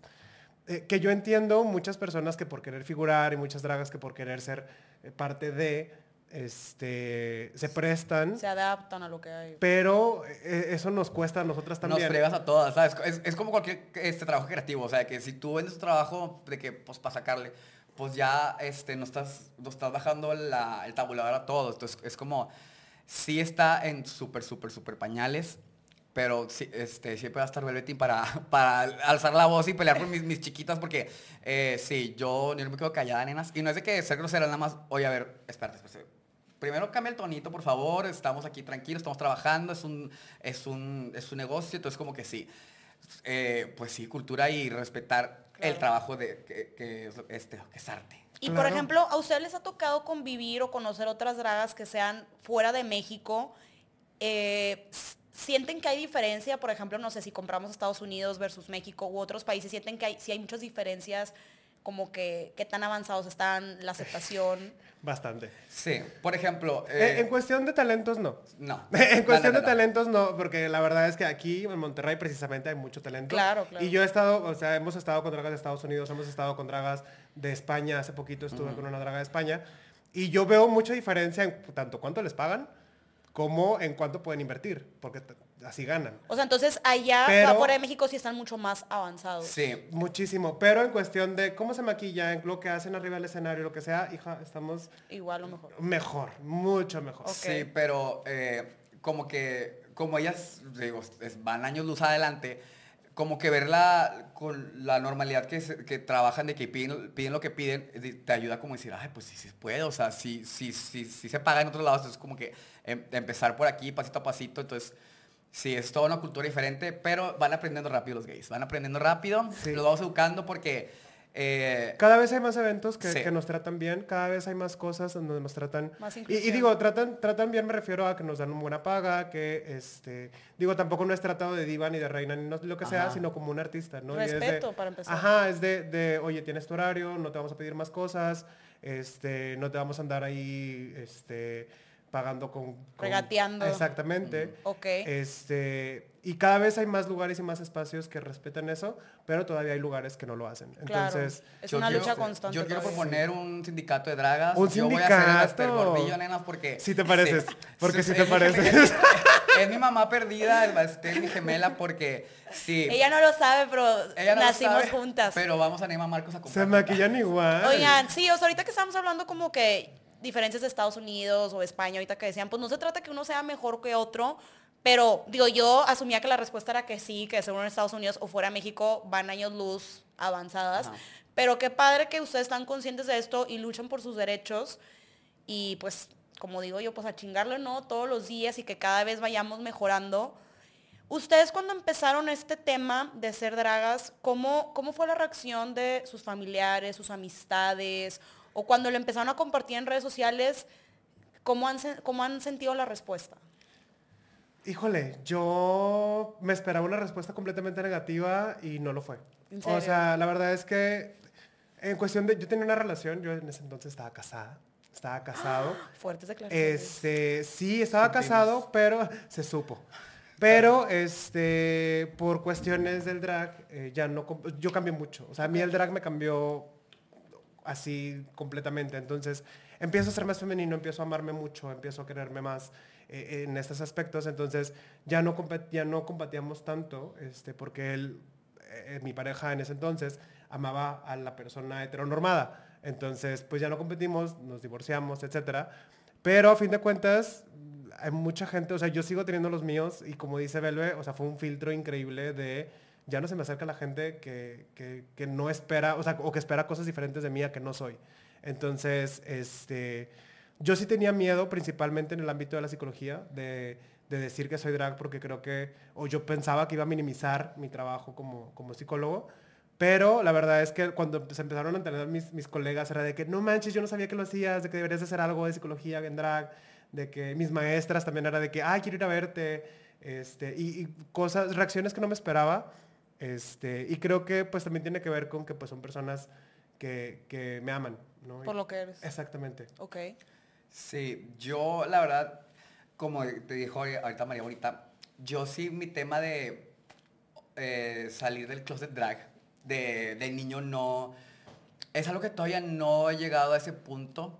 eh, que yo entiendo muchas personas que por querer figurar y muchas dragas que por querer ser eh, parte de, este, se prestan, Se adaptan a lo que hay. pero eso nos cuesta a nosotras Nos también. fregas a todas, ¿sabes? Es, es como cualquier este, trabajo creativo, o sea, que si tú vendes tu trabajo de que, pues, para sacarle, pues ya este, no, estás, no estás bajando el tabulador a todos. Entonces, es como, sí está en súper, súper, súper pañales, pero sí, este, siempre va a estar Velvetín para, para alzar la voz y pelear por mis, mis chiquitas, porque eh, sí, yo, yo no me quedo callada, nenas. Y no es de que ser grosera, nada más, oye, a ver, espérate, espérate. Primero cambia el tonito, por favor. Estamos aquí tranquilos, estamos trabajando, es un, es un, es un negocio, entonces como que sí. Eh, pues sí, cultura y respetar el trabajo de que, que es, este, que es arte. Y por ejemplo, ¿a ustedes les ha tocado convivir o conocer otras dragas que sean fuera de México? Eh, ¿Sienten que hay diferencia? Por ejemplo, no sé si compramos Estados Unidos versus México u otros países, ¿sienten que hay, si hay muchas diferencias como que qué tan avanzados están, la aceptación? Bastante. Sí, por ejemplo... Eh, eh, en cuestión de talentos, no. no. en cuestión no, de no, talentos no, porque la verdad es que aquí en Monterrey precisamente hay mucho talento. Claro, claro. Y yo he estado, o sea, hemos estado con dragas de Estados Unidos, hemos estado con dragas de España, hace poquito estuve con una draga de España, y yo veo mucha diferencia en tanto cuánto les pagan como en cuánto pueden invertir, porque así ganan. O sea, entonces allá, Pero- afuera de México sí están mucho más avanzados. Sí, Muchísimo, pero en cuestión de cómo se maquillan, lo que hacen arriba del escenario, lo que sea, hija, estamos Igual o mejor. mejor, mucho mejor. Sí, pero eh, como que, como ellas, digo, van años luz adelante, como que verla con la normalidad que, se- que trabajan, de que piden, piden lo que piden, de- te ayuda como a decir, ay, pues sí se puede, o sea, sí, sí, sí, sí se paga en otros lados, es como que em- empezar por aquí, pasito a pasito, entonces... Sí, es toda una cultura diferente, pero van aprendiendo rápido los gays. Van aprendiendo rápido, Sí. los vamos educando porque Eh, Cada vez hay más eventos que, Sí. que nos tratan bien, cada vez hay más cosas donde nos tratan... Más Y, digo, tratan, tratan bien, me refiero a que nos dan una buena paga, que, este, digo, tampoco no es tratado de diva ni de reina ni no- lo que sea, sino como un artista, ¿no? Y es de- Respeto, para empezar. Ajá, es de, de, oye, tienes tu horario, no te vamos a pedir más cosas, este, no te vamos a andar ahí, este, pagando con... con- Regateando. Exactamente. Ok. Este, y cada vez hay más lugares y más espacios que respetan eso, pero todavía hay lugares que no lo hacen. Claro. Entonces, Es yo una quiero- lucha constante. Yo quiero proponer un sindicato de dragas. Un Yo voy a ser el sindicato. Gordillo, nenas, porque... Sí te pareces, porque sí te es pareces. Es, es mi mamá perdida, el Bastel, mi gemela, porque sí. Ella no lo sabe, pero ella no lo nacimos sabe, juntas. Pero vamos a Neymar Marcos a se comprar. maquillan igual. Oigan, sí, o sea, ahorita que estamos hablando como que diferencias de Estados Unidos o España, ahorita que decían, pues no se trata que uno sea mejor que otro, pero digo, yo asumía que la respuesta era que sí, que según en Estados Unidos o fuera México van años luz avanzadas, pero qué padre que ustedes están conscientes de esto y luchan por sus derechos y pues, como digo yo, pues a chingarle, ¿no? Todos los días y que cada vez vayamos mejorando. Ustedes cuando empezaron este tema de ser dragas, ¿cómo, ¿cómo fue la reacción de sus familiares, sus amistades? O cuando lo empezaron a compartir en redes sociales, ¿cómo han, sen- cómo han sentido la respuesta? Híjole, yo me esperaba una respuesta completamente negativa y no lo fue. ¿En O sea, la verdad es que en cuestión de, yo tenía una relación, yo en ese entonces estaba casada, estaba casado. Fuertes declaraciones. Este, sí, estaba casado, pero se supo. Pero, este, por cuestiones del drag, eh, ya no, yo cambié mucho. O sea, a mí el drag me cambió así completamente. Entonces, empiezo a ser más femenino, empiezo a amarme mucho, empiezo a quererme más eh, en estos aspectos. Entonces, ya no, ya no combatíamos tanto, este, porque él, eh, mi pareja en ese entonces, amaba a la persona heteronormada. Entonces, pues ya no competimos, nos divorciamos, etcétera. Pero a fin de cuentas, hay mucha gente, o sea, yo sigo teniendo los míos y como dice Belve, o sea, fue un filtro increíble de ya no se me acerca la gente que, que- que no espera, o sea, o que espera cosas diferentes de mí a que no soy. Entonces, este, yo sí tenía miedo, principalmente en el ámbito de la psicología, de, de decir que soy drag porque creo que, o yo pensaba que iba a minimizar mi trabajo como, como psicólogo, pero la verdad es que cuando se empezaron a entender mis, mis colegas era de que no manches, yo no sabía que lo hacías, de que deberías de hacer algo de psicología en drag, de que mis maestras también era de que, ay, quiero ir a verte, este, y cosas, reacciones que no me esperaba, este, y creo que pues también tiene que ver con que pues son personas que, que me aman, ¿no? Por lo que eres. Exactamente. Ok. Sí, yo la verdad, como te dijo ahorita María Bonita, yo sí mi tema de eh, salir del closet drag, de, de niño no, es algo que todavía no he llegado a ese punto.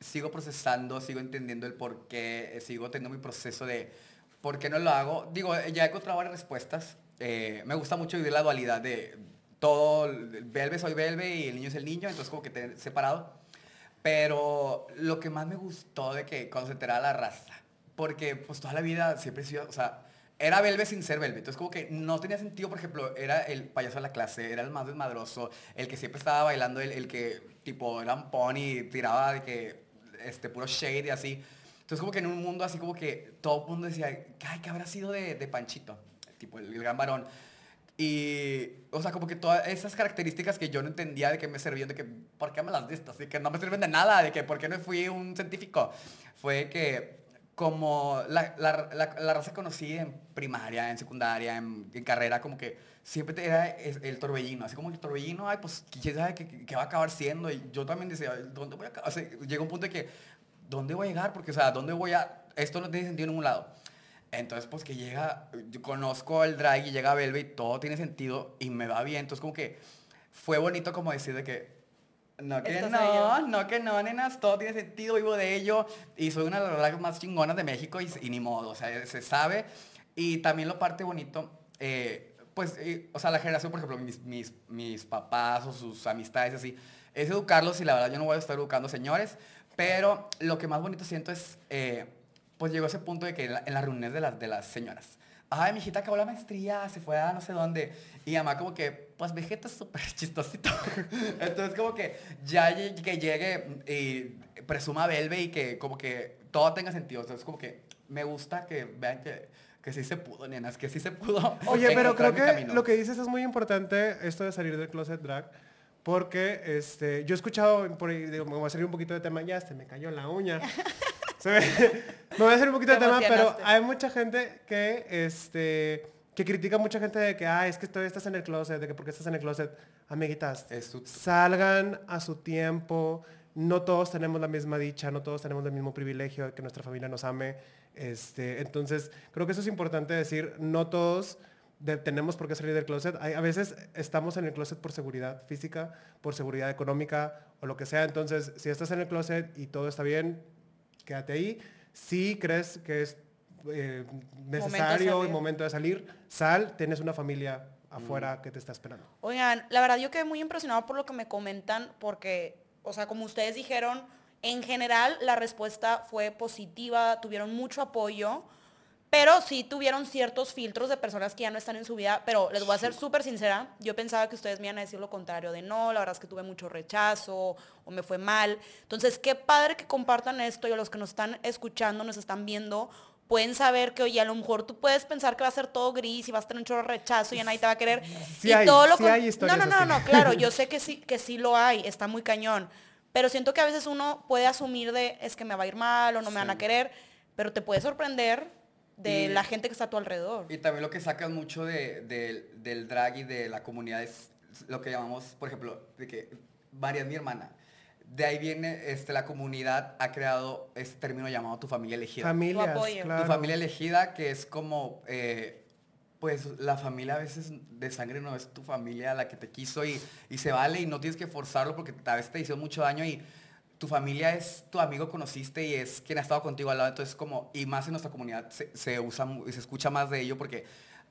Sigo procesando, sigo entendiendo el por qué, sigo teniendo mi proceso de por qué no lo hago. Digo, ya he encontrado varias respuestas. Eh, me gusta mucho vivir la dualidad de todo, el Belve soy Belve y el niño es el niño, entonces como que te separado. Pero lo que más me gustó de que enteraba la raza, porque pues toda la vida siempre he sido, o sea, era Belve sin ser Belve. Entonces como que no tenía sentido, por ejemplo, era el payaso de la clase, era el más desmadroso, el que siempre estaba bailando, el, el que tipo era un pony, tiraba de que, este, puro shade y así. Entonces como que en un mundo así como que todo el mundo decía, ay, ¿qué habrá sido de, de Panchito? Tipo, el, el gran varón. Y, o sea, como que todas esas características que yo no entendía de que me servían, de que, ¿por qué me las diste? Así que no me sirven de nada, de que, ¿por qué no fui un científico? Fue que, como la, la, la, la raza conocí en primaria, en secundaria, en, carrera, como que siempre era el torbellino, así como el torbellino, ay, pues, ¿quién sabe qué, qué va a acabar siendo? Y yo también decía, ¿dónde voy a acabar? O sea, llega un punto de que, ¿dónde voy a llegar? Porque, o sea, ¿dónde voy a...? Esto no tiene sentido en ningún lado. Entonces, pues que llega, yo conozco el drag y llega Belve y todo tiene sentido y me va bien. Entonces, como que fue bonito como decir de que, no que Esto no, no que no, nenas, todo tiene sentido, vivo de ello y soy una de las drags más chingonas de México y, y ni modo, o sea, se sabe. Y también lo parte bonito, eh, pues, eh, o sea, la generación, por ejemplo, mis, mis, mis papás o sus amistades así, es educarlos y la verdad yo no voy a estar educando señores, pero lo que más bonito siento es, eh, pues llegó ese punto de que en, la- en las reuniones de las, de las señoras, ay, mi hijita acabó la maestría, se fue a no sé dónde, y mamá como que, pues Vegeta es súper chistosito. Entonces como que ya que llegue y presuma a Belve y que como que todo tenga sentido. Entonces como que me gusta que vean que, que sí se pudo, nenas, que sí se pudo. Oye, pero creo que camino. lo que dices es muy importante, esto de salir del closet drag, Porque este, yo he escuchado, por ahí, digo, me voy a salir un poquito de tema, ya se me cayó la uña. Se me, me voy a salir un poquito de Te tema, pero hay mucha gente que, este, que critica a mucha gente de que, ah, es que todavía estás en el closet, de que porque estás en el closet, amiguitas, salgan a su tiempo. No todos tenemos la misma dicha, no todos tenemos el mismo privilegio de que nuestra familia nos ame. Este, entonces, creo que eso es importante decir. No todos de- tenemos por qué salir del closet. Hay- a veces estamos en el closet por seguridad física, por seguridad económica o lo que sea. Entonces, si estás en el closet y todo está bien, quédate ahí. Si crees que es eh, necesario y salir. momento de salir, sal, tienes una familia afuera que te está esperando. Oigan, la verdad yo quedé muy impresionado por lo que me comentan, porque, o sea, como ustedes dijeron, en general la respuesta fue positiva, tuvieron mucho apoyo, pero sí tuvieron ciertos filtros de personas que ya no están en su vida, pero les voy a ser súper sincera, yo pensaba que ustedes me iban a decir lo contrario, de no, la verdad es que tuve mucho rechazo o me fue mal. Entonces, qué padre que compartan esto y a los que nos están escuchando, nos están viendo, pueden saber que, oye, a lo mejor tú puedes pensar que va a ser todo gris y vas a tener un chorro de rechazo y ya nadie te va a querer. Sí y hay, todo lo sí con- hay No, no, no, así. no, claro, yo sé que sí, que sí lo hay, está muy cañón. Pero siento que a veces uno puede asumir de, es que me va a ir mal o no me van a querer, pero te puede sorprender de Y- la gente que está a tu alrededor. Y también lo que sacas mucho de- de- del drag y de la comunidad es lo que llamamos, por ejemplo, de que María es mi hermana. De ahí viene, este, la comunidad ha creado este término llamado tu familia elegida. Familias, apoyo. Tu claro. Tu familia elegida, que es como, eh, pues la familia a veces de sangre no es tu familia la que te quiso y, y se vale y no tienes que forzarlo porque a veces te hizo mucho daño y tu familia es tu amigo conociste y es quien ha estado contigo al lado. Entonces como, y más en nuestra comunidad se, se usa y se escucha más de ello porque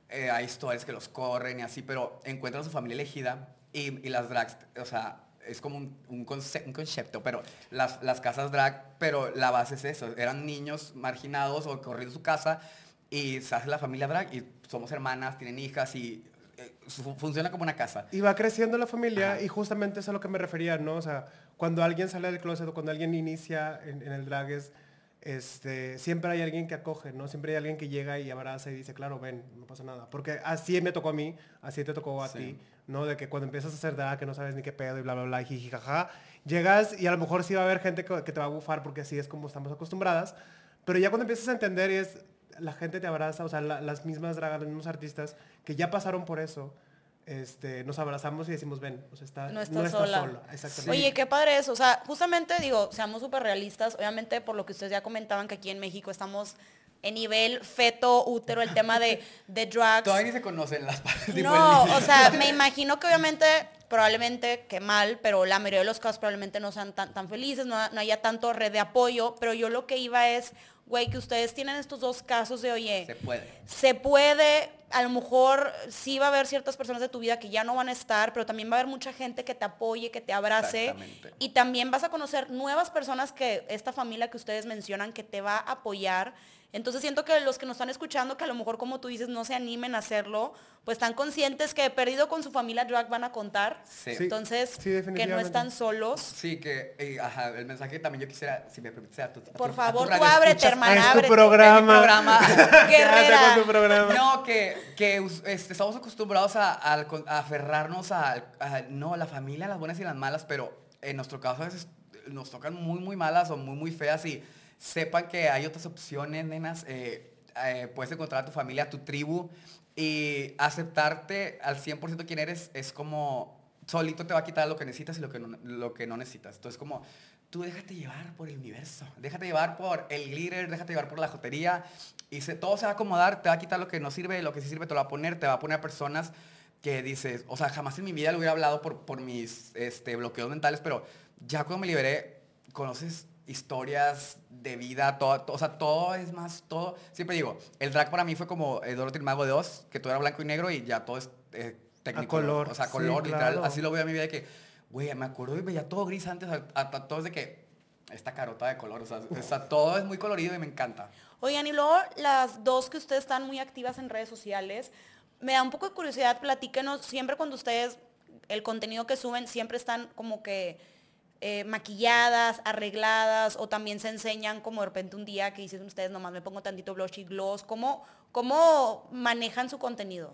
eh, hay historias que los corren y así, pero encuentran a su familia elegida y, y las drags, o sea, es como un, un, conce- un concepto, pero las, las casas drag, pero la base es eso, eran niños marginados o corridos de su casa y se hace la familia drag y somos hermanas, tienen hijas y eh, fu- funciona como una casa. Y va creciendo la familia Ajá. y justamente es a lo que me refería, ¿no? O sea, cuando alguien sale del closet o cuando alguien inicia en, en el drag es, este, siempre hay alguien que acoge, ¿no? Siempre hay alguien que llega y abraza y dice, claro, ven, no pasa nada. Porque así me tocó a mí, así te tocó a Sí. ti, ¿no? De que cuando empiezas a hacer drag que no sabes ni qué pedo y bla, bla, bla, y jiji, jaja, llegas y a lo mejor sí va a haber gente que, que te va a bufar porque así es como estamos acostumbradas, pero ya cuando empiezas a entender y es, la gente te abraza, o sea, la- las mismas dragas, los mismos artistas que ya pasaron por eso, este, nos abrazamos y decimos, ven, o sea, está, No estás sola. Exactamente. Oye, qué padre eso. O sea, justamente digo, seamos súper realistas. Obviamente, por lo que ustedes ya comentaban, que aquí en México estamos en nivel feto, útero, el tema de, de drugs. Todavía ni se conocen las partes. No, o sea, me imagino que obviamente, probablemente que mal, pero la mayoría de los casos probablemente no sean tan, tan felices, no, no haya tanto red de apoyo, pero yo lo que iba es, güey, que ustedes tienen estos dos casos de, oye, se puede. se puede, a lo mejor sí va a haber ciertas personas de tu vida que ya no van a estar, pero también va a haber mucha gente que te apoye, que te abrace. Exactamente. Y también vas a conocer nuevas personas que esta familia que ustedes mencionan que te va a apoyar. Entonces siento que los que nos están escuchando, que a lo mejor como tú dices, no se animen a hacerlo, pues están conscientes que perdido con su familia drag van a contar. Sí. Entonces, Sí, que no están solos. Sí, que, eh, ajá, el mensaje que también yo quisiera, si me permites, a tu, a tu- Por a tu favor, tú ábrete, hermana, es tu ábrete. programa. Guerrera. Quédate con tu programa. No, que, que este, estamos acostumbrados a, aferrarnos a, a- no, la familia, las buenas y las malas, pero en nuestro caso a veces nos tocan muy, muy malas o muy, muy feas y sepan que hay otras opciones, nenas. eh, eh, puedes encontrar a tu familia, a tu tribu y aceptarte al 100% quién eres es como solito te va a quitar lo que necesitas y lo que no, lo que no necesitas. Entonces como tú déjate llevar por el universo, déjate llevar por el glitter, déjate llevar por la jotería y se, todo se va a acomodar, te va a quitar lo que no sirve, lo que sí sirve te lo va a poner, te va a poner a personas que dices, o sea, jamás en mi vida lo hubiera hablado por, por mis este, bloqueos mentales, pero ya cuando me liberé, conoces historias de vida, todo, todo- o sea, todo es más, todo, siempre digo, el drag para mí fue como el Dorothy el Mago de Oz, que todo era blanco y negro y ya todo es eh, técnico, color, o sea, sí, color, literal, claro. así lo veo en mi vida de que, güey, me acuerdo y veía todo gris antes, a, a- a todo es de que, esta carota de color, o sea, sea, todo es muy colorido y me encanta. Oigan, y luego las dos que ustedes están muy activas en redes sociales, me da un poco de curiosidad, platíquenos, siempre cuando ustedes, el contenido que suben, siempre están como que eh, maquilladas, arregladas, o también se enseñan como de repente un día que dicen ustedes, nomás me pongo tantito blush y gloss, ¿cómo, cómo manejan su contenido?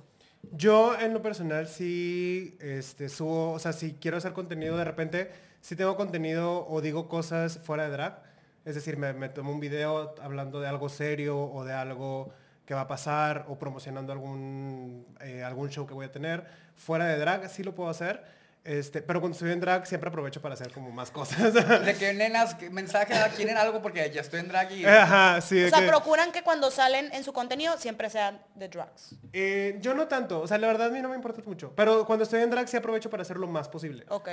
Yo en lo personal sí este, subo, o sea, si quiero hacer contenido de repente, si tengo contenido o digo cosas fuera de drag. Es decir, me, me tomo un video hablando de algo serio o de algo que va a pasar o promocionando algún, eh, algún show que voy a tener. Fuera de drag sí lo puedo hacer. Este, pero cuando estoy en drag siempre aprovecho para hacer como más cosas. De que nenas, que mensaje, quieren algo porque ya estoy en drag y... Ajá, sí. O sea, que- procuran que cuando salen en su contenido siempre sean de drugs. Eh, yo no tanto, o sea, la verdad a mí no me importa mucho. Pero cuando estoy en drag sí aprovecho para hacer lo más posible. Ok.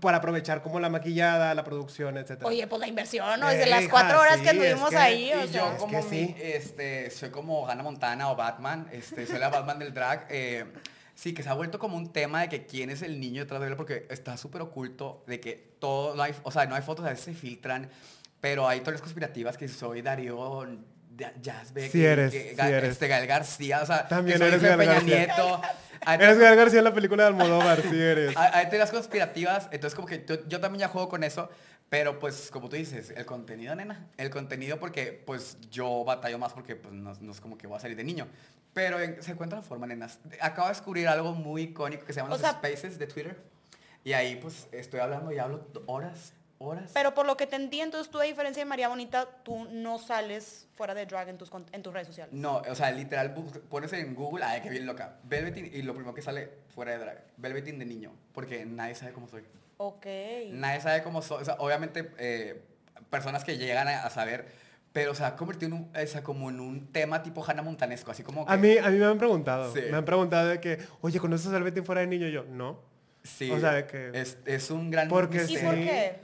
Para aprovechar como la maquillada, la producción, etc. Oye, pues la inversión, ¿no? Eh, Desde las hija, cuatro horas sí, que estuvimos es que- ahí, o Y sea. yo Es como mi, este, soy como Hannah Montana o Batman, este, soy la Batman del drag. eh, sí, que se ha vuelto como un tema de que quién es el niño detrás de él, porque está súper oculto, de que todo, no hay, o sea, no hay fotos, a veces se filtran, pero hay teorías conspirativas que soy Darío, Da- Jazzbeck, Sí eres, que sí Ga- eres. este, Gael García, o sea, También eres Gael Peña García. Nieto. Hay- Eres Gael García en la película de Almodóvar, sí eres. hay, hay teorías conspirativas, entonces como que yo, yo también ya juego con eso, pero pues como tú dices, el contenido, nena, el contenido porque pues yo batallo más porque pues no, no es como que voy a salir de niño. Pero en- se encuentra la forma, nenas. Acabo de descubrir algo muy icónico que se llama O los sea- spaces de Twitter. Y ahí pues estoy hablando y hablo horas, horas. Pero por lo que te entiendo, entonces tú a diferencia de María Bonita, tú no sales fuera de drag en tus, en tus redes sociales. No, o sea, literal, pones en Google, ay, que bien loca, Velveteen, y lo primero que sale fuera de drag, Velveteen de niño, porque nadie sabe cómo soy. Ok. Nadie sabe cómo soy. O sea, obviamente, eh, personas que llegan a, a saber, pero se ha convertido en un, o sea, como en un tema tipo Hannah Montanesco, así como que... A mí, a mí me han preguntado. Sí. Me han preguntado de que, oye, ¿conoces al Betty fuera de niño? Y yo, no. Sí, o sea, de que- es, es un gran Porque ¿Y sí. por qué?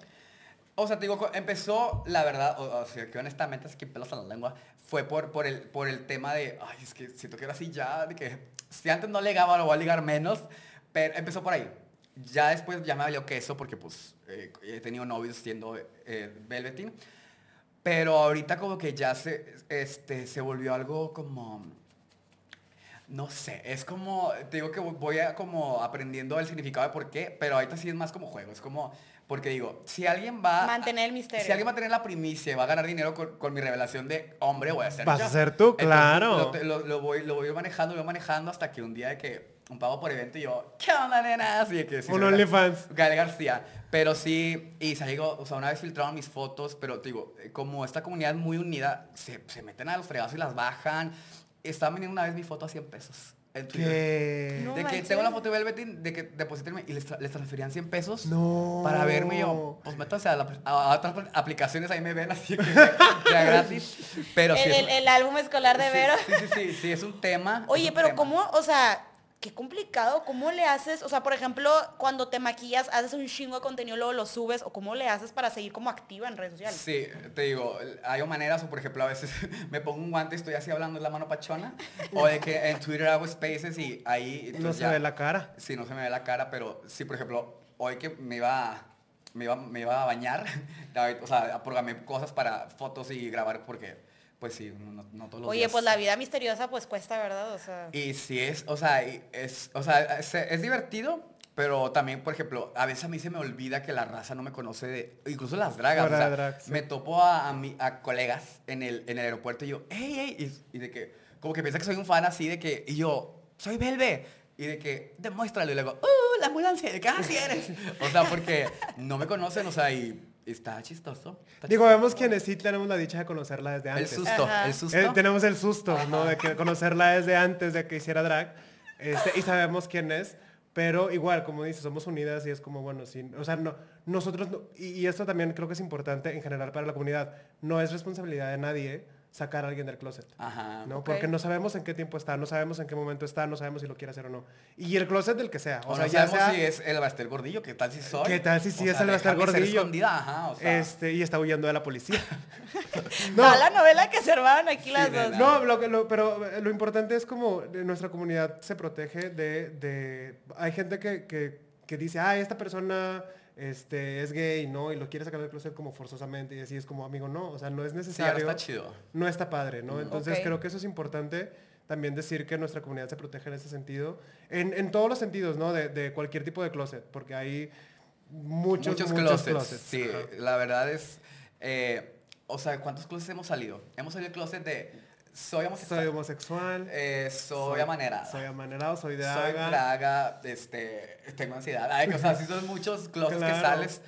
O sea, te digo, empezó, la verdad, o, o sea, que honestamente, es que pelos a la lengua, fue por, por, el, por el tema de, ay, es que siento que era así ya, de que si antes no ligaba, lo voy a ligar menos, pero empezó por ahí. Ya después ya me valió queso porque pues eh, he tenido novios siendo eh, Velveteen, pero ahorita como que ya se, este, se volvió algo como... No sé, es como, te digo que voy a como aprendiendo el significado de por qué, pero ahorita sí es más como juego, es como, porque digo, si alguien va... Mantener el misterio. Si alguien va a tener la primicia y va a ganar dinero con, con mi revelación de hombre, voy a ser Vas yo. a ser tú, Entonces, claro. Lo- lo voy, lo voy manejando, lo voy manejando hasta que un día de que un pago por evento y yo, ¿qué onda, nena? Así de que sí, Un OnlyFans. Gael García. Pero sí, y se o sea, una vez filtraron mis fotos, pero te digo, eh, como esta comunidad es muy unida, se, se meten a los fregados y las bajan. Estaban vendiendo una vez mi foto a 100 pesos. En Twitter. De que manches. tengo la foto de Velveteen, de que deposítenme y les, tra- les transferían 100 pesos No. para verme y yo, pues métanse a, la- a- a otras aplicaciones, ahí me ven así que ya gratis. Pero sí el, es el- álbum escolar de sí, Vero. Sí, sí, sí, sí, es un tema. Oye, un pero tema. ¿cómo, o sea, qué complicado, ¿cómo le haces? O sea, por ejemplo, cuando te maquillas, haces un chingo de contenido, luego lo subes, o cómo le haces para seguir como activa en redes sociales. Sí, te digo, hay maneras, o por ejemplo, a veces me pongo un guante y estoy así hablando en la mano pachona, o de que en Twitter hago spaces y ahí... No se ya- ve la cara. Sí, no se me ve la cara, pero sí, por ejemplo, hoy que me iba, me iba, me iba a bañar, o sea, programé cosas para fotos y grabar porque, pues sí, no, no todos los Oye, días. pues la vida misteriosa pues cuesta, ¿verdad? O sea, Y sí es, o sea, es, o sea, es, es divertido, pero también, por ejemplo, a veces a mí se me olvida que la raza no me conoce de, incluso las dragas, o sea, de drag, sí. me topo a, a, mi- a colegas en el, en el aeropuerto y yo, hey, hey, y, y de que, como que piensa que soy un fan así de que, y yo, soy Belve, y de que, demuéstralo, y luego, uh, la ambulancia, ¿de qué así eres? O sea, porque no me conocen, o sea, y está chistoso. está Digo, chistoso. vemos quienes sí tenemos la dicha de conocerla desde El antes. susto, Ajá. el susto. Eh, tenemos el susto, ¿no? De que conocerla desde antes de que hiciera drag. Este, y sabemos quién es. Pero igual, como dices, somos unidas y es como, bueno, sí. O sea, no, nosotros, no- y, y esto también creo que es importante en general para la comunidad. No es responsabilidad de nadie sacar a alguien del closet. Ajá. ¿no? Porque no sabemos en qué tiempo está, no sabemos en qué momento está, no sabemos si lo quiere hacer o no. Y el closet del que sea. O, O, sea, no ya sabemos sea, si es el Bastel Gordillo, ¿qué tal si soy? ¿Qué tal si sí O es sea, el Bastel Gordillo? escondida, ajá, o sea. este, y está huyendo de la policía. no. la novela que se armaron aquí las Sí, dos. No, lo, que- lo- pero eh, lo importante es como nuestra comunidad se protege de... de- hay gente que, que- que dice, ah, esta persona este, es gay, ¿no? Y lo quiere sacar del closet como forzosamente y así es como, amigo, no, o sea, no es Sí, ahora necesario. está chido. no está padre, ¿no? Entonces Ok. creo que eso es importante también decir que nuestra comunidad se protege en ese sentido, en, en todos los sentidos, ¿no? De, de cualquier tipo de closet, porque hay muchos, Muchos, muchos, closets. closets. Sí, Ajá. la verdad es. eh, o sea, ¿cuántos closets hemos salido? Hemos salido del closet de, soy homosexual. Soy homosexual. Eh, soy, amanerado. Soy amanerado, soy de Soy draga, este, tengo ansiedad. Ay, o sea, sí son muchos closets que sales.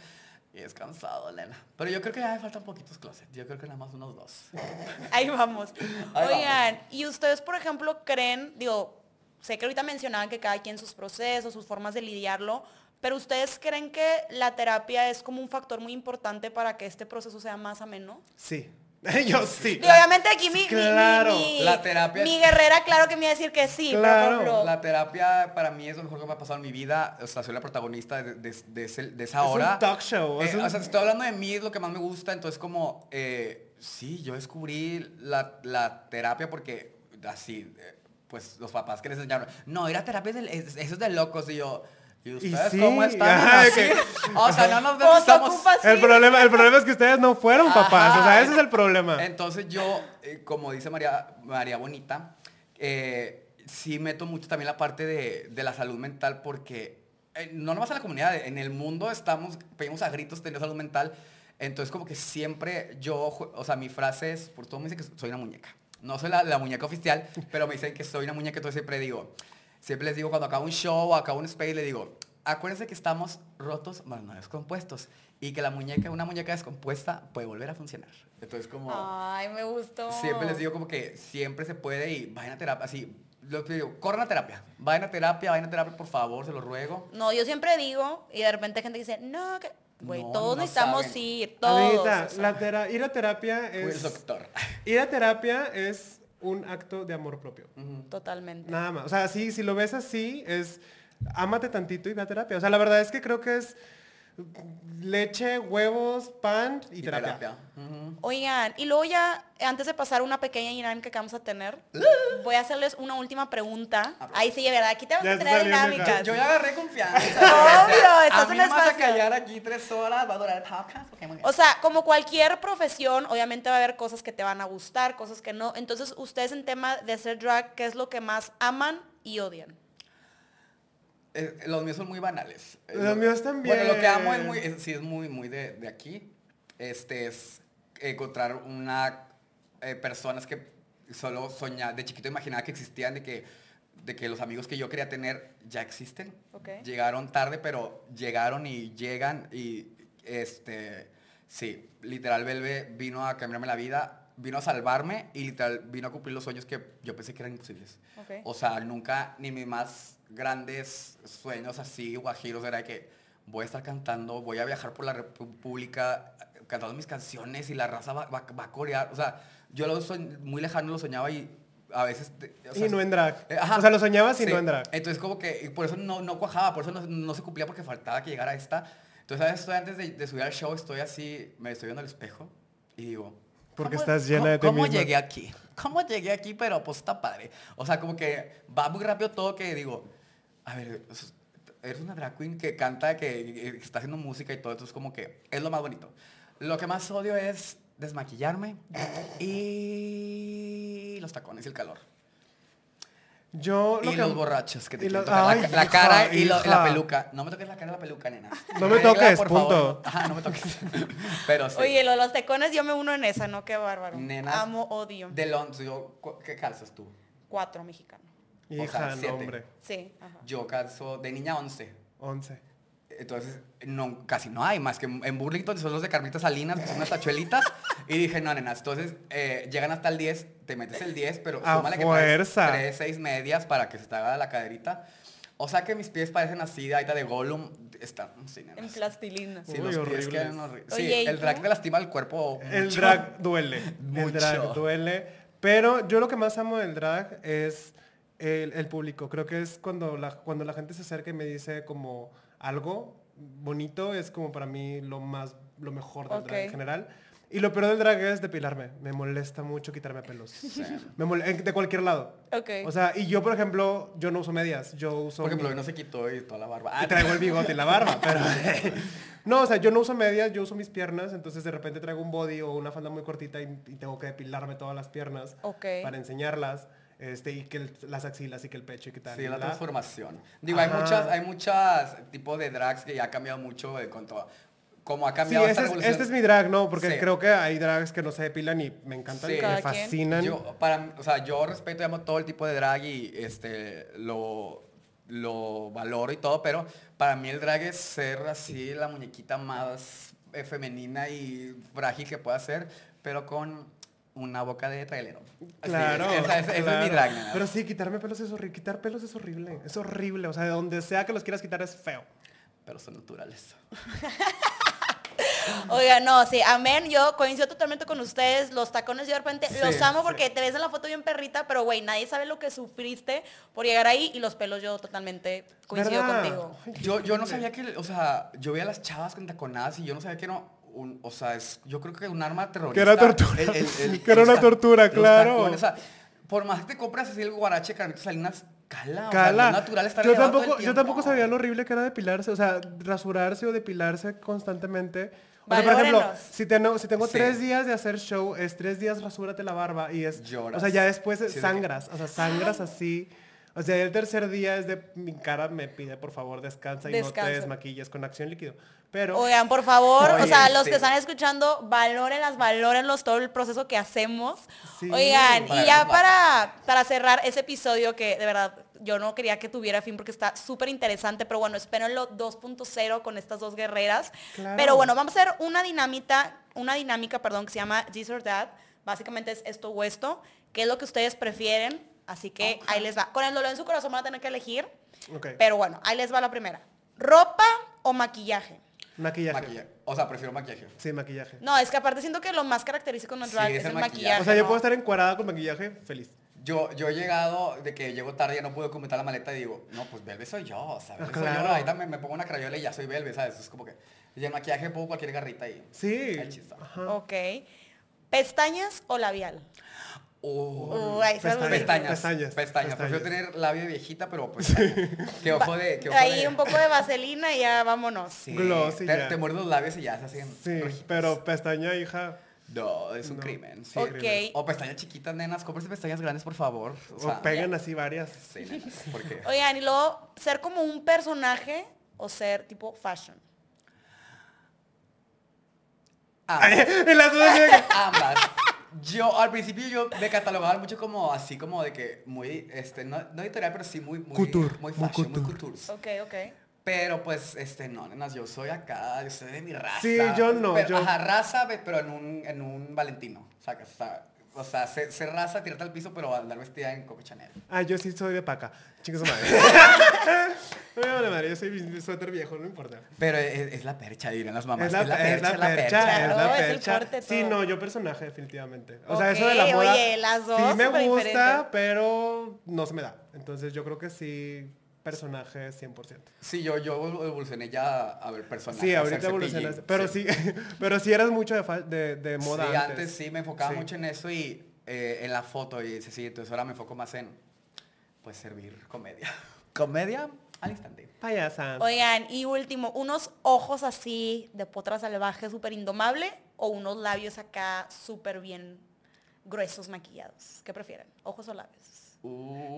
Y es cansado, Elena. Pero yo creo que ya me faltan poquitos closets. Yo creo que nada más unos dos. Ahí vamos. Ahí Oigan, y ustedes, por ejemplo, creen, digo, sé que ahorita mencionaban que cada quien sus procesos, sus formas de lidiarlo, pero ustedes creen que la terapia es como un factor muy importante para que este proceso sea más ameno? Sí. Yo sí. Digo, obviamente aquí mi, Claro. mi- mi- La terapia mi guerrera, claro que me iba a decir que sí, pero, Claro. por ejemplo, La terapia para mí es lo mejor que me ha pasado en mi vida. O sea, soy la protagonista de, de- de ese- de esa Es un hora. talk show, es Eh, un- O sea, estoy hablando de mí, es lo que más me gusta. Entonces, como, eh, sí, yo descubrí la, la terapia porque así, eh, pues los papás que les enseñaron, no, ir a terapia es de- es- eso es de locos. Y yo, ¿y ustedes sí, cómo están? ajá, Así, que- O sea, no nos El problema, el problema es que ustedes no fueron papás. O sea, ese es el problema. Entonces yo, eh, como dice María, María Bonita, eh, sí meto mucho también la parte de, de la salud mental porque eh, no nomás en la comunidad, en el mundo estamos, pedimos a gritos tener salud mental. Entonces como que siempre yo, o sea, mi frase es, por todo me dicen que soy una muñeca. No soy la, la muñeca oficial, pero me dicen que soy una muñeca, entonces siempre digo, siempre les digo cuando acabo un show o acabo un space, le digo, acuérdense que estamos rotos, más no descompuestos. Y que la muñeca, una muñeca descompuesta puede volver a funcionar. Entonces como... Ay, me gustó. Siempre les digo como que siempre se puede y vayan a terapia, así, lo que digo, corran a terapia, vayan a terapia, vayan a terapia, por favor, se los ruego. No, yo siempre digo, y de repente hay gente que dice, no, que... Güey, No, todos no necesitamos saben. ir, todos. Amiguita, la ir a terapia Fui el es... doctor. Ir a terapia es un acto de amor propio. Totalmente. Nada más. O sea, sí, si lo ves así, es ámate tantito y ve a terapia. O sea, la verdad es que creo que es leche, huevos, pan y, Y terapia. Oigan, y luego ya, antes de pasar una pequeña dinámica que vamos a tener, voy a hacerles una última pregunta. Ahí sí, verdad, aquí te vamos Ya a tener dinámicas. Yo ya agarré confianza. Obvio, a estás mí en me vas a callar aquí tres horas, va a durar el podcast. ok, muy bien. O sea, como cualquier profesión, obviamente va a haber cosas que te van a gustar, cosas que no. Entonces, ustedes en tema de hacer drag, ¿qué es lo que más aman y odian? Eh, los míos son muy banales. Los lo- míos también. Bueno, lo que amo es muy, es- sí es muy, muy de, de aquí. Este es encontrar una eh, personas que solo soñaba, de chiquito imaginaba que existían, de que, de que los amigos que yo quería tener ya existen. Llegaron tarde, pero llegaron y llegan y este, sí, literal Belve vino a cambiarme la vida, vino a salvarme y literal vino a cumplir los sueños que yo pensé que eran imposibles. O sea, nunca ni mis más grandes sueños así, guajiros, era que voy a estar cantando, voy a viajar por la República cantando mis canciones y la raza va, va- va a corear. O sea, yo lo soñ- muy lejano lo soñaba y a veces... o sea, Y no en drag. eh, ajá. O sea, lo soñabas y Sí. no en drag. Entonces como que, por eso no, no cuajaba, por eso no, no se cumplía porque faltaba que llegara esta. Entonces. Estoy antes de, de subir al show, estoy así, me estoy viendo al espejo y digo... Porque ¿cómo- estás llena de ti ¿Cómo misma? llegué aquí? ¿Cómo llegué aquí? Pero pues está padre. O sea, como que va muy rápido todo que digo, a ver, es- eres una drag queen que canta, que, que está haciendo música y todo, entonces como que es lo más bonito. Lo que más odio es desmaquillarme y los tacones y el calor. Yo lo Y que- los borrachos que te quieren lo- tocar la, Ay, ca- la hija, cara y, lo- y la peluca. No me toques la cara y la peluca, nena. No me Regla, toques, por punto. favor. Ajá, no me toques. Pero sí. Oye, lo de los tecones yo me uno en esa, ¿no? Qué bárbaro. Nenas, Amo, odio. De Londres, ¿qué calzas tú? Cuatro mexicano. Hija, o sea, no, siete. hombre. Sí, ajá. Yo calzo de niña 11. 11. Entonces, no, casi no hay, más que en Burlington son los de Carmitas Salinas, que son unas tachuelitas. y dije, no, nenas, entonces eh, llegan hasta el 10, te metes el 10, pero A súmale que fuerza. 3, 6 medias para que se te haga la caderita. O sea que mis pies parecen así, ahí de Gollum. Están, sí, nenas. En plastilina. Sí, Uy, los pies quedan horribles. Sí, Oye, ¿y el drag te lastima el cuerpo El mucho. drag duele. El Mucho. drag duele. Pero yo lo que más amo del drag es el, el público. Creo que es cuando la, cuando la gente se acerca y me dice como algo bonito, es como para mí lo más, lo mejor del drag en general. Y lo peor del drag es depilarme. Me molesta mucho quitarme pelos. Me de cualquier lado. Ok. O sea, y yo, por ejemplo, yo no uso medias. Yo uso... Por ejemplo, mi- hoy no se quitó y toda la barba. y traigo el bigote y la barba, pero... no, o sea, yo no uso medias, yo uso mis piernas, entonces de repente traigo un body o una falda muy cortita y, y tengo que depilarme todas las piernas para enseñarlas, este, y que el- las axilas y que el pecho y que tal. Sí, y la transformación. Digo, hay muchas, hay muchas tipos de drags que ya ha cambiado mucho en cuanto a como ha Sí, cambiado este esta es, revolución. este es mi drag, ¿no? Porque Sí. creo que hay drags que no se depilan y me encantan, Sí. me fascinan. Yo, para, o sea, yo respeto, amo todo el tipo de drag y este, lo, lo valoro y todo, pero para mí el drag es ser así la muñequita más eh, femenina y frágil que pueda ser, pero con una boca de trailero. Claro, esa- esa- ese es mi drag. Pero sí, quitarme pelos es horrible. Quitar pelos es horrible. Es horrible. O sea, de donde sea que los quieras quitar es feo. Pero son naturales. Oiga, no, sí, amén. Yo coincido totalmente con ustedes. Los tacones yo de repente Sí, los amo sí. porque te ves en la foto bien perrita, pero güey, nadie sabe lo que sufriste por llegar ahí y los pelos yo totalmente coincido ¿Verdad? contigo. Yo, yo no sabía que, o sea, yo veía a las chavas con taconadas y yo no sabía que era un, o sea, es, yo creo que un arma terrorista. Que era tortura. Que era una tortura, claro. o sea, por más que te compras así el guarache de Carnitas Salinas, cala, o sea, Cala. no natural estar yo, tampoco, yo tampoco sabía lo horrible que era depilarse, o sea, rasurarse o depilarse constantemente. O sea, por ejemplo, si tengo, si tengo Sí. tres días de hacer show, es tres días rasúrate la barba y es... Lloras. O sea, ya después Sí, de que- sangras, o sea, sangras así. O sea, el tercer día es de mi cara me pide, por favor, descansa y no te desmaquilles con acción líquido. Pero... Oigan, por favor, o sea, los sí. que están escuchando, valórenlas, valórenlos todo el proceso que hacemos. Sí, Oigan, para y ya para, para cerrar ese episodio que de verdad yo no quería que tuviera fin porque está súper interesante, pero bueno, espérenlo 2.0 con estas dos guerreras. Claro. Pero bueno, vamos a hacer una dinámica, una dinámica, perdón, que se llama This or That. Básicamente es esto o esto, que es lo que ustedes prefieren. Así que ahí les va. Con el dolor en su corazón van a tener que elegir. Ok. Pero bueno, ahí les va la primera. ¿Ropa o maquillaje? Maquillaje. Maquillaje. O sea, prefiero maquillaje. Sí, maquillaje. No, es que aparte siento que lo más característico en Sí, drag es es el el maquillaje. maquillaje. O sea, yo ¿no? puedo estar encuadrada con maquillaje, feliz. Yo, yo he llegado de que llego tarde y no puedo completar la maleta y digo, no, pues Belve soy yo, o sea, Belve soy claro. yo. Ahí también me pongo una crayola y ya soy Belve, ¿sabes? Es como que, y el maquillaje pongo cualquier garrita y... Sí. Ok. ¿Pestañas o labial? Oh. Se Pestañas. Pestañas. Pestañas, Pestañas. Prefiero tener labio viejita, pero pues. Que ojo de. Que ojo Ahí de- un poco de vaselina y ya vámonos. Sí. Gloss y te, ya. te muerdes los labios y ya se hacen. Sí, rojitos. pero pestaña, hija. No, es un No. crimen. Sí. O pestañas chiquitas, nenas. Cómprese pestañas grandes, por favor. O O sea, pegan así varias. Sí, nenas. Porque. Oigan, y luego, ¿ser como un personaje o ser tipo fashion? Ambas. de que- ambas. Yo al principio yo me catalogaba mucho como así como de que muy, este, no, no editorial, pero sí muy, muy, Couture, muy fashion, muy couture. Ok, ok. Pero pues, este, no, nenas, yo soy acá, yo soy de mi raza. Sí, yo no, Pero, yo- Ajá, raza, pero en un, en un Valentino. ¿sacas? O sea, o sea, ser, ser raza, tirarte al piso, pero andar vestida en Coco Chanel. Ah, yo sí soy de paca. Chingue su madre. no me vale madre, yo soy suéter viejo, no importa. Pero es, es la percha, dirían las mamás. Es la, es la percha, es la es percha. corte Sí, no, yo personaje definitivamente. O sea, eso de la moda oye, las dos sí me gusta, pero no se me da. Entonces yo creo que sí, personaje 100%. Sí, yo, yo evolucioné ya a ver personajes. Sí, ahorita evolucionaste. Pero sí, pero sí eras mucho de, fa- de, de moda sí, antes. antes. sí me enfocaba Sí. mucho en eso y eh, en la foto y sí, sí, entonces ahora me enfoco más en, pues, servir comedia. comedia al instante. Payasa. Oigan, y último, unos ojos así de potra salvaje súper indomable o unos labios acá súper bien gruesos maquillados. ¿Qué prefieren? ¿Ojos o labios?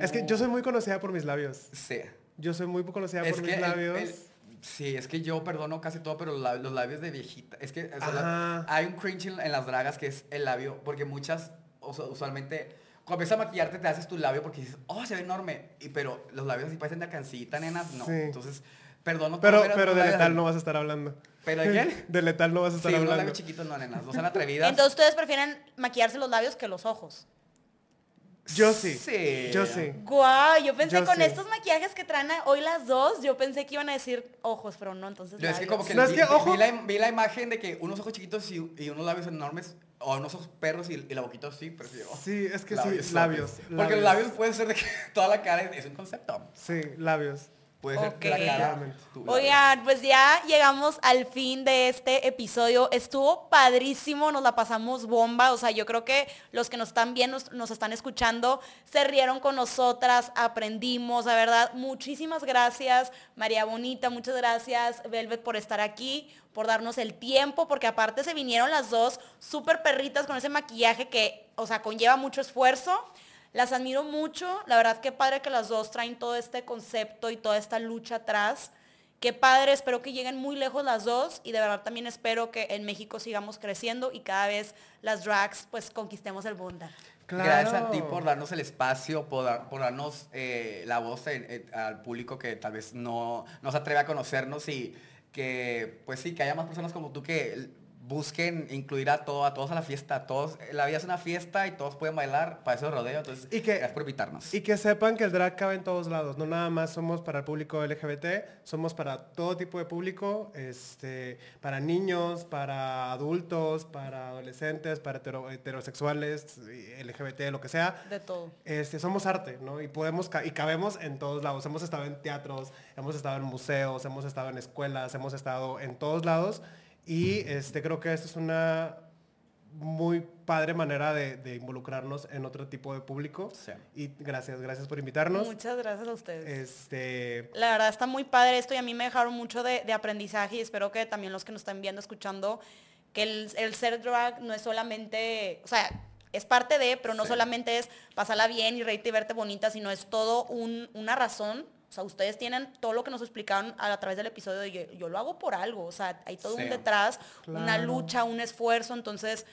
Es que yo soy muy conocida por mis labios. Sí. Yo soy muy conocida Es por que mis el- labios. el- sí, es que yo perdono casi todo, pero los labios, los de viejita. Es que o sea, la- Ajá. hay un cringe en, en las dragas que es el labio, porque muchas, o sea, usualmente, cuando empiezas a maquillarte te haces tu labio porque dices, oh, se ve enorme. Y, pero los labios así parecen de alcancita, nenas, no. Sí. Entonces, perdono Pero, todo, pero pero los de labios- letal no vas a estar hablando. ¿Pero de quién? De letal no vas a estar Sí, unos hablando. labios chiquitos no, nenas. No sean atrevidas. Entonces ustedes prefieren maquillarse los labios que los ojos. Yo sí. Sí. Yo sí. Guau, yo pensé Yo con sí. estos maquillajes que traen hoy las dos, yo pensé que iban a decir ojos, pero no, entonces Yo es que labios. como que, No, es vi, que, vi- ojo- vi la, vi la imagen de que unos ojos chiquitos y, y unos labios enormes, o unos ojos perros y, y la boquita así, prefiero. Sí, es que Labios, sí, labios. Porque los labios pueden ser de que toda la cara es, es un concepto. Sí, labios. Puede ser. Claramente. Oigan, pues ya llegamos al fin de este episodio. Estuvo padrísimo, nos la pasamos bomba. O sea, yo creo que los que nos están viendo, nos, nos están escuchando, se rieron con nosotras, aprendimos, la verdad. Muchísimas gracias, María Bonita, muchas gracias, Velvet, por estar aquí, por darnos el tiempo, porque aparte se vinieron las dos súper perritas con ese maquillaje que, o sea, conlleva mucho esfuerzo. Las admiro mucho, la verdad que padre que las dos traen todo este concepto y toda esta lucha atrás. Qué padre, espero que lleguen muy lejos las dos y de verdad también espero que en México sigamos creciendo y cada vez las drags pues conquistemos el mundo. Gracias a ti por darnos el espacio, por, darnos eh, la voz al público que tal vez no, no se atreve a conocernos y que pues sí, que haya más personas como tú que busquen incluir a, todo, a todos a la fiesta. todos, la vida es una fiesta y todos pueden bailar, para eso rodeo. Entonces, y que, gracias por invitarnos. Y que sepan que el drag cabe en todos lados. No nada más somos para el público LGBT, somos para todo tipo de público, este, para niños, para adultos, para adolescentes, para heterosexuales, LGBT, lo que sea. De todo. Este, somos arte, ¿no? Y podemos, y cabemos en todos lados. Hemos estado en teatros, hemos estado en museos, hemos estado en escuelas, hemos estado en todos lados. Y este, creo que esta es una muy padre manera de, involucrarnos en otro tipo de público. Y gracias, gracias por invitarnos. Muchas gracias a ustedes. Este... La verdad está muy padre esto y a mí me dejaron mucho de, aprendizaje y espero que también los que nos están viendo, escuchando, que el, ser drag no es solamente, o sea, es parte de, pero no solamente es pasarla bien y reírte y verte bonita, sino es todo una razón o sea, ustedes tienen todo lo que nos explicaron a, través del episodio de yo, lo hago por algo. O sea, hay todo un detrás, una lucha, un esfuerzo. Entonces,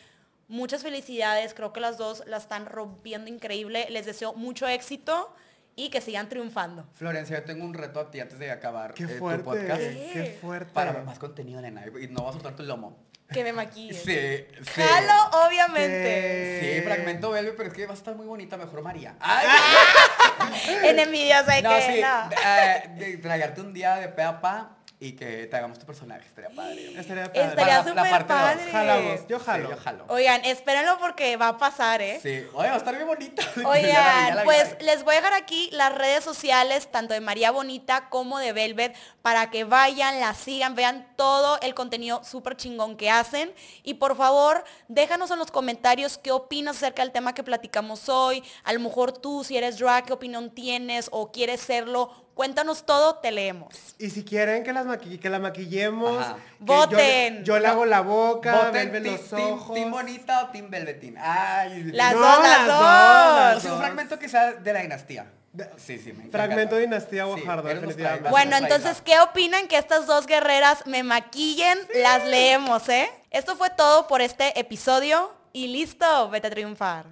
muchas felicidades. Creo que las dos la están rompiendo increíble. Les deseo mucho éxito y que sigan triunfando. Florencia, yo tengo un reto a ti antes de acabar qué eh, fuerte, tu podcast. Qué fuerte. Para ver más contenido, nena. Y no vas a soltar tu lomo. Que me maquille. Sí, sí. Jalo, obviamente. Sí, fragmento Belve, pero es que va a estar muy bonita, mejor María. ¡Ay! en envidiosa de no, que sí, no. Eh, de traigarte un día de pe a pa y que te hagamos tu personaje. Estaría padre. Estaría padre. Estaría súper padre. Jalamos, yo jalo. yo jalo. Oigan, espérenlo porque va a pasar, ¿eh? Sí. Oye, va a estar bien bonita. Oigan, pues les voy a dejar aquí las redes sociales, tanto de María Bonita como de Velvet, para que vayan, la sigan, vean todo el contenido súper chingón que hacen. Y por favor, déjanos en los comentarios qué opinas acerca del tema que platicamos hoy. A lo mejor tú, si eres drag, qué opinión tienes o quieres serlo Cuéntanos todo, te leemos. Y si quieren que, las que la maquillemos, voten. Yo, le hago la boca, Voten los ojos. Team, Bonita o Team Velvetín. Ay, las dos, las dos. un fragmento que sea de la dinastía. Sí, sí, me Fragmento de dinastía Guajardo, definitivamente. Bueno, entonces, ¿qué opinan que estas dos guerreras me maquillen? Las leemos, ¿eh? Esto fue todo por este episodio y listo, vete a triunfar.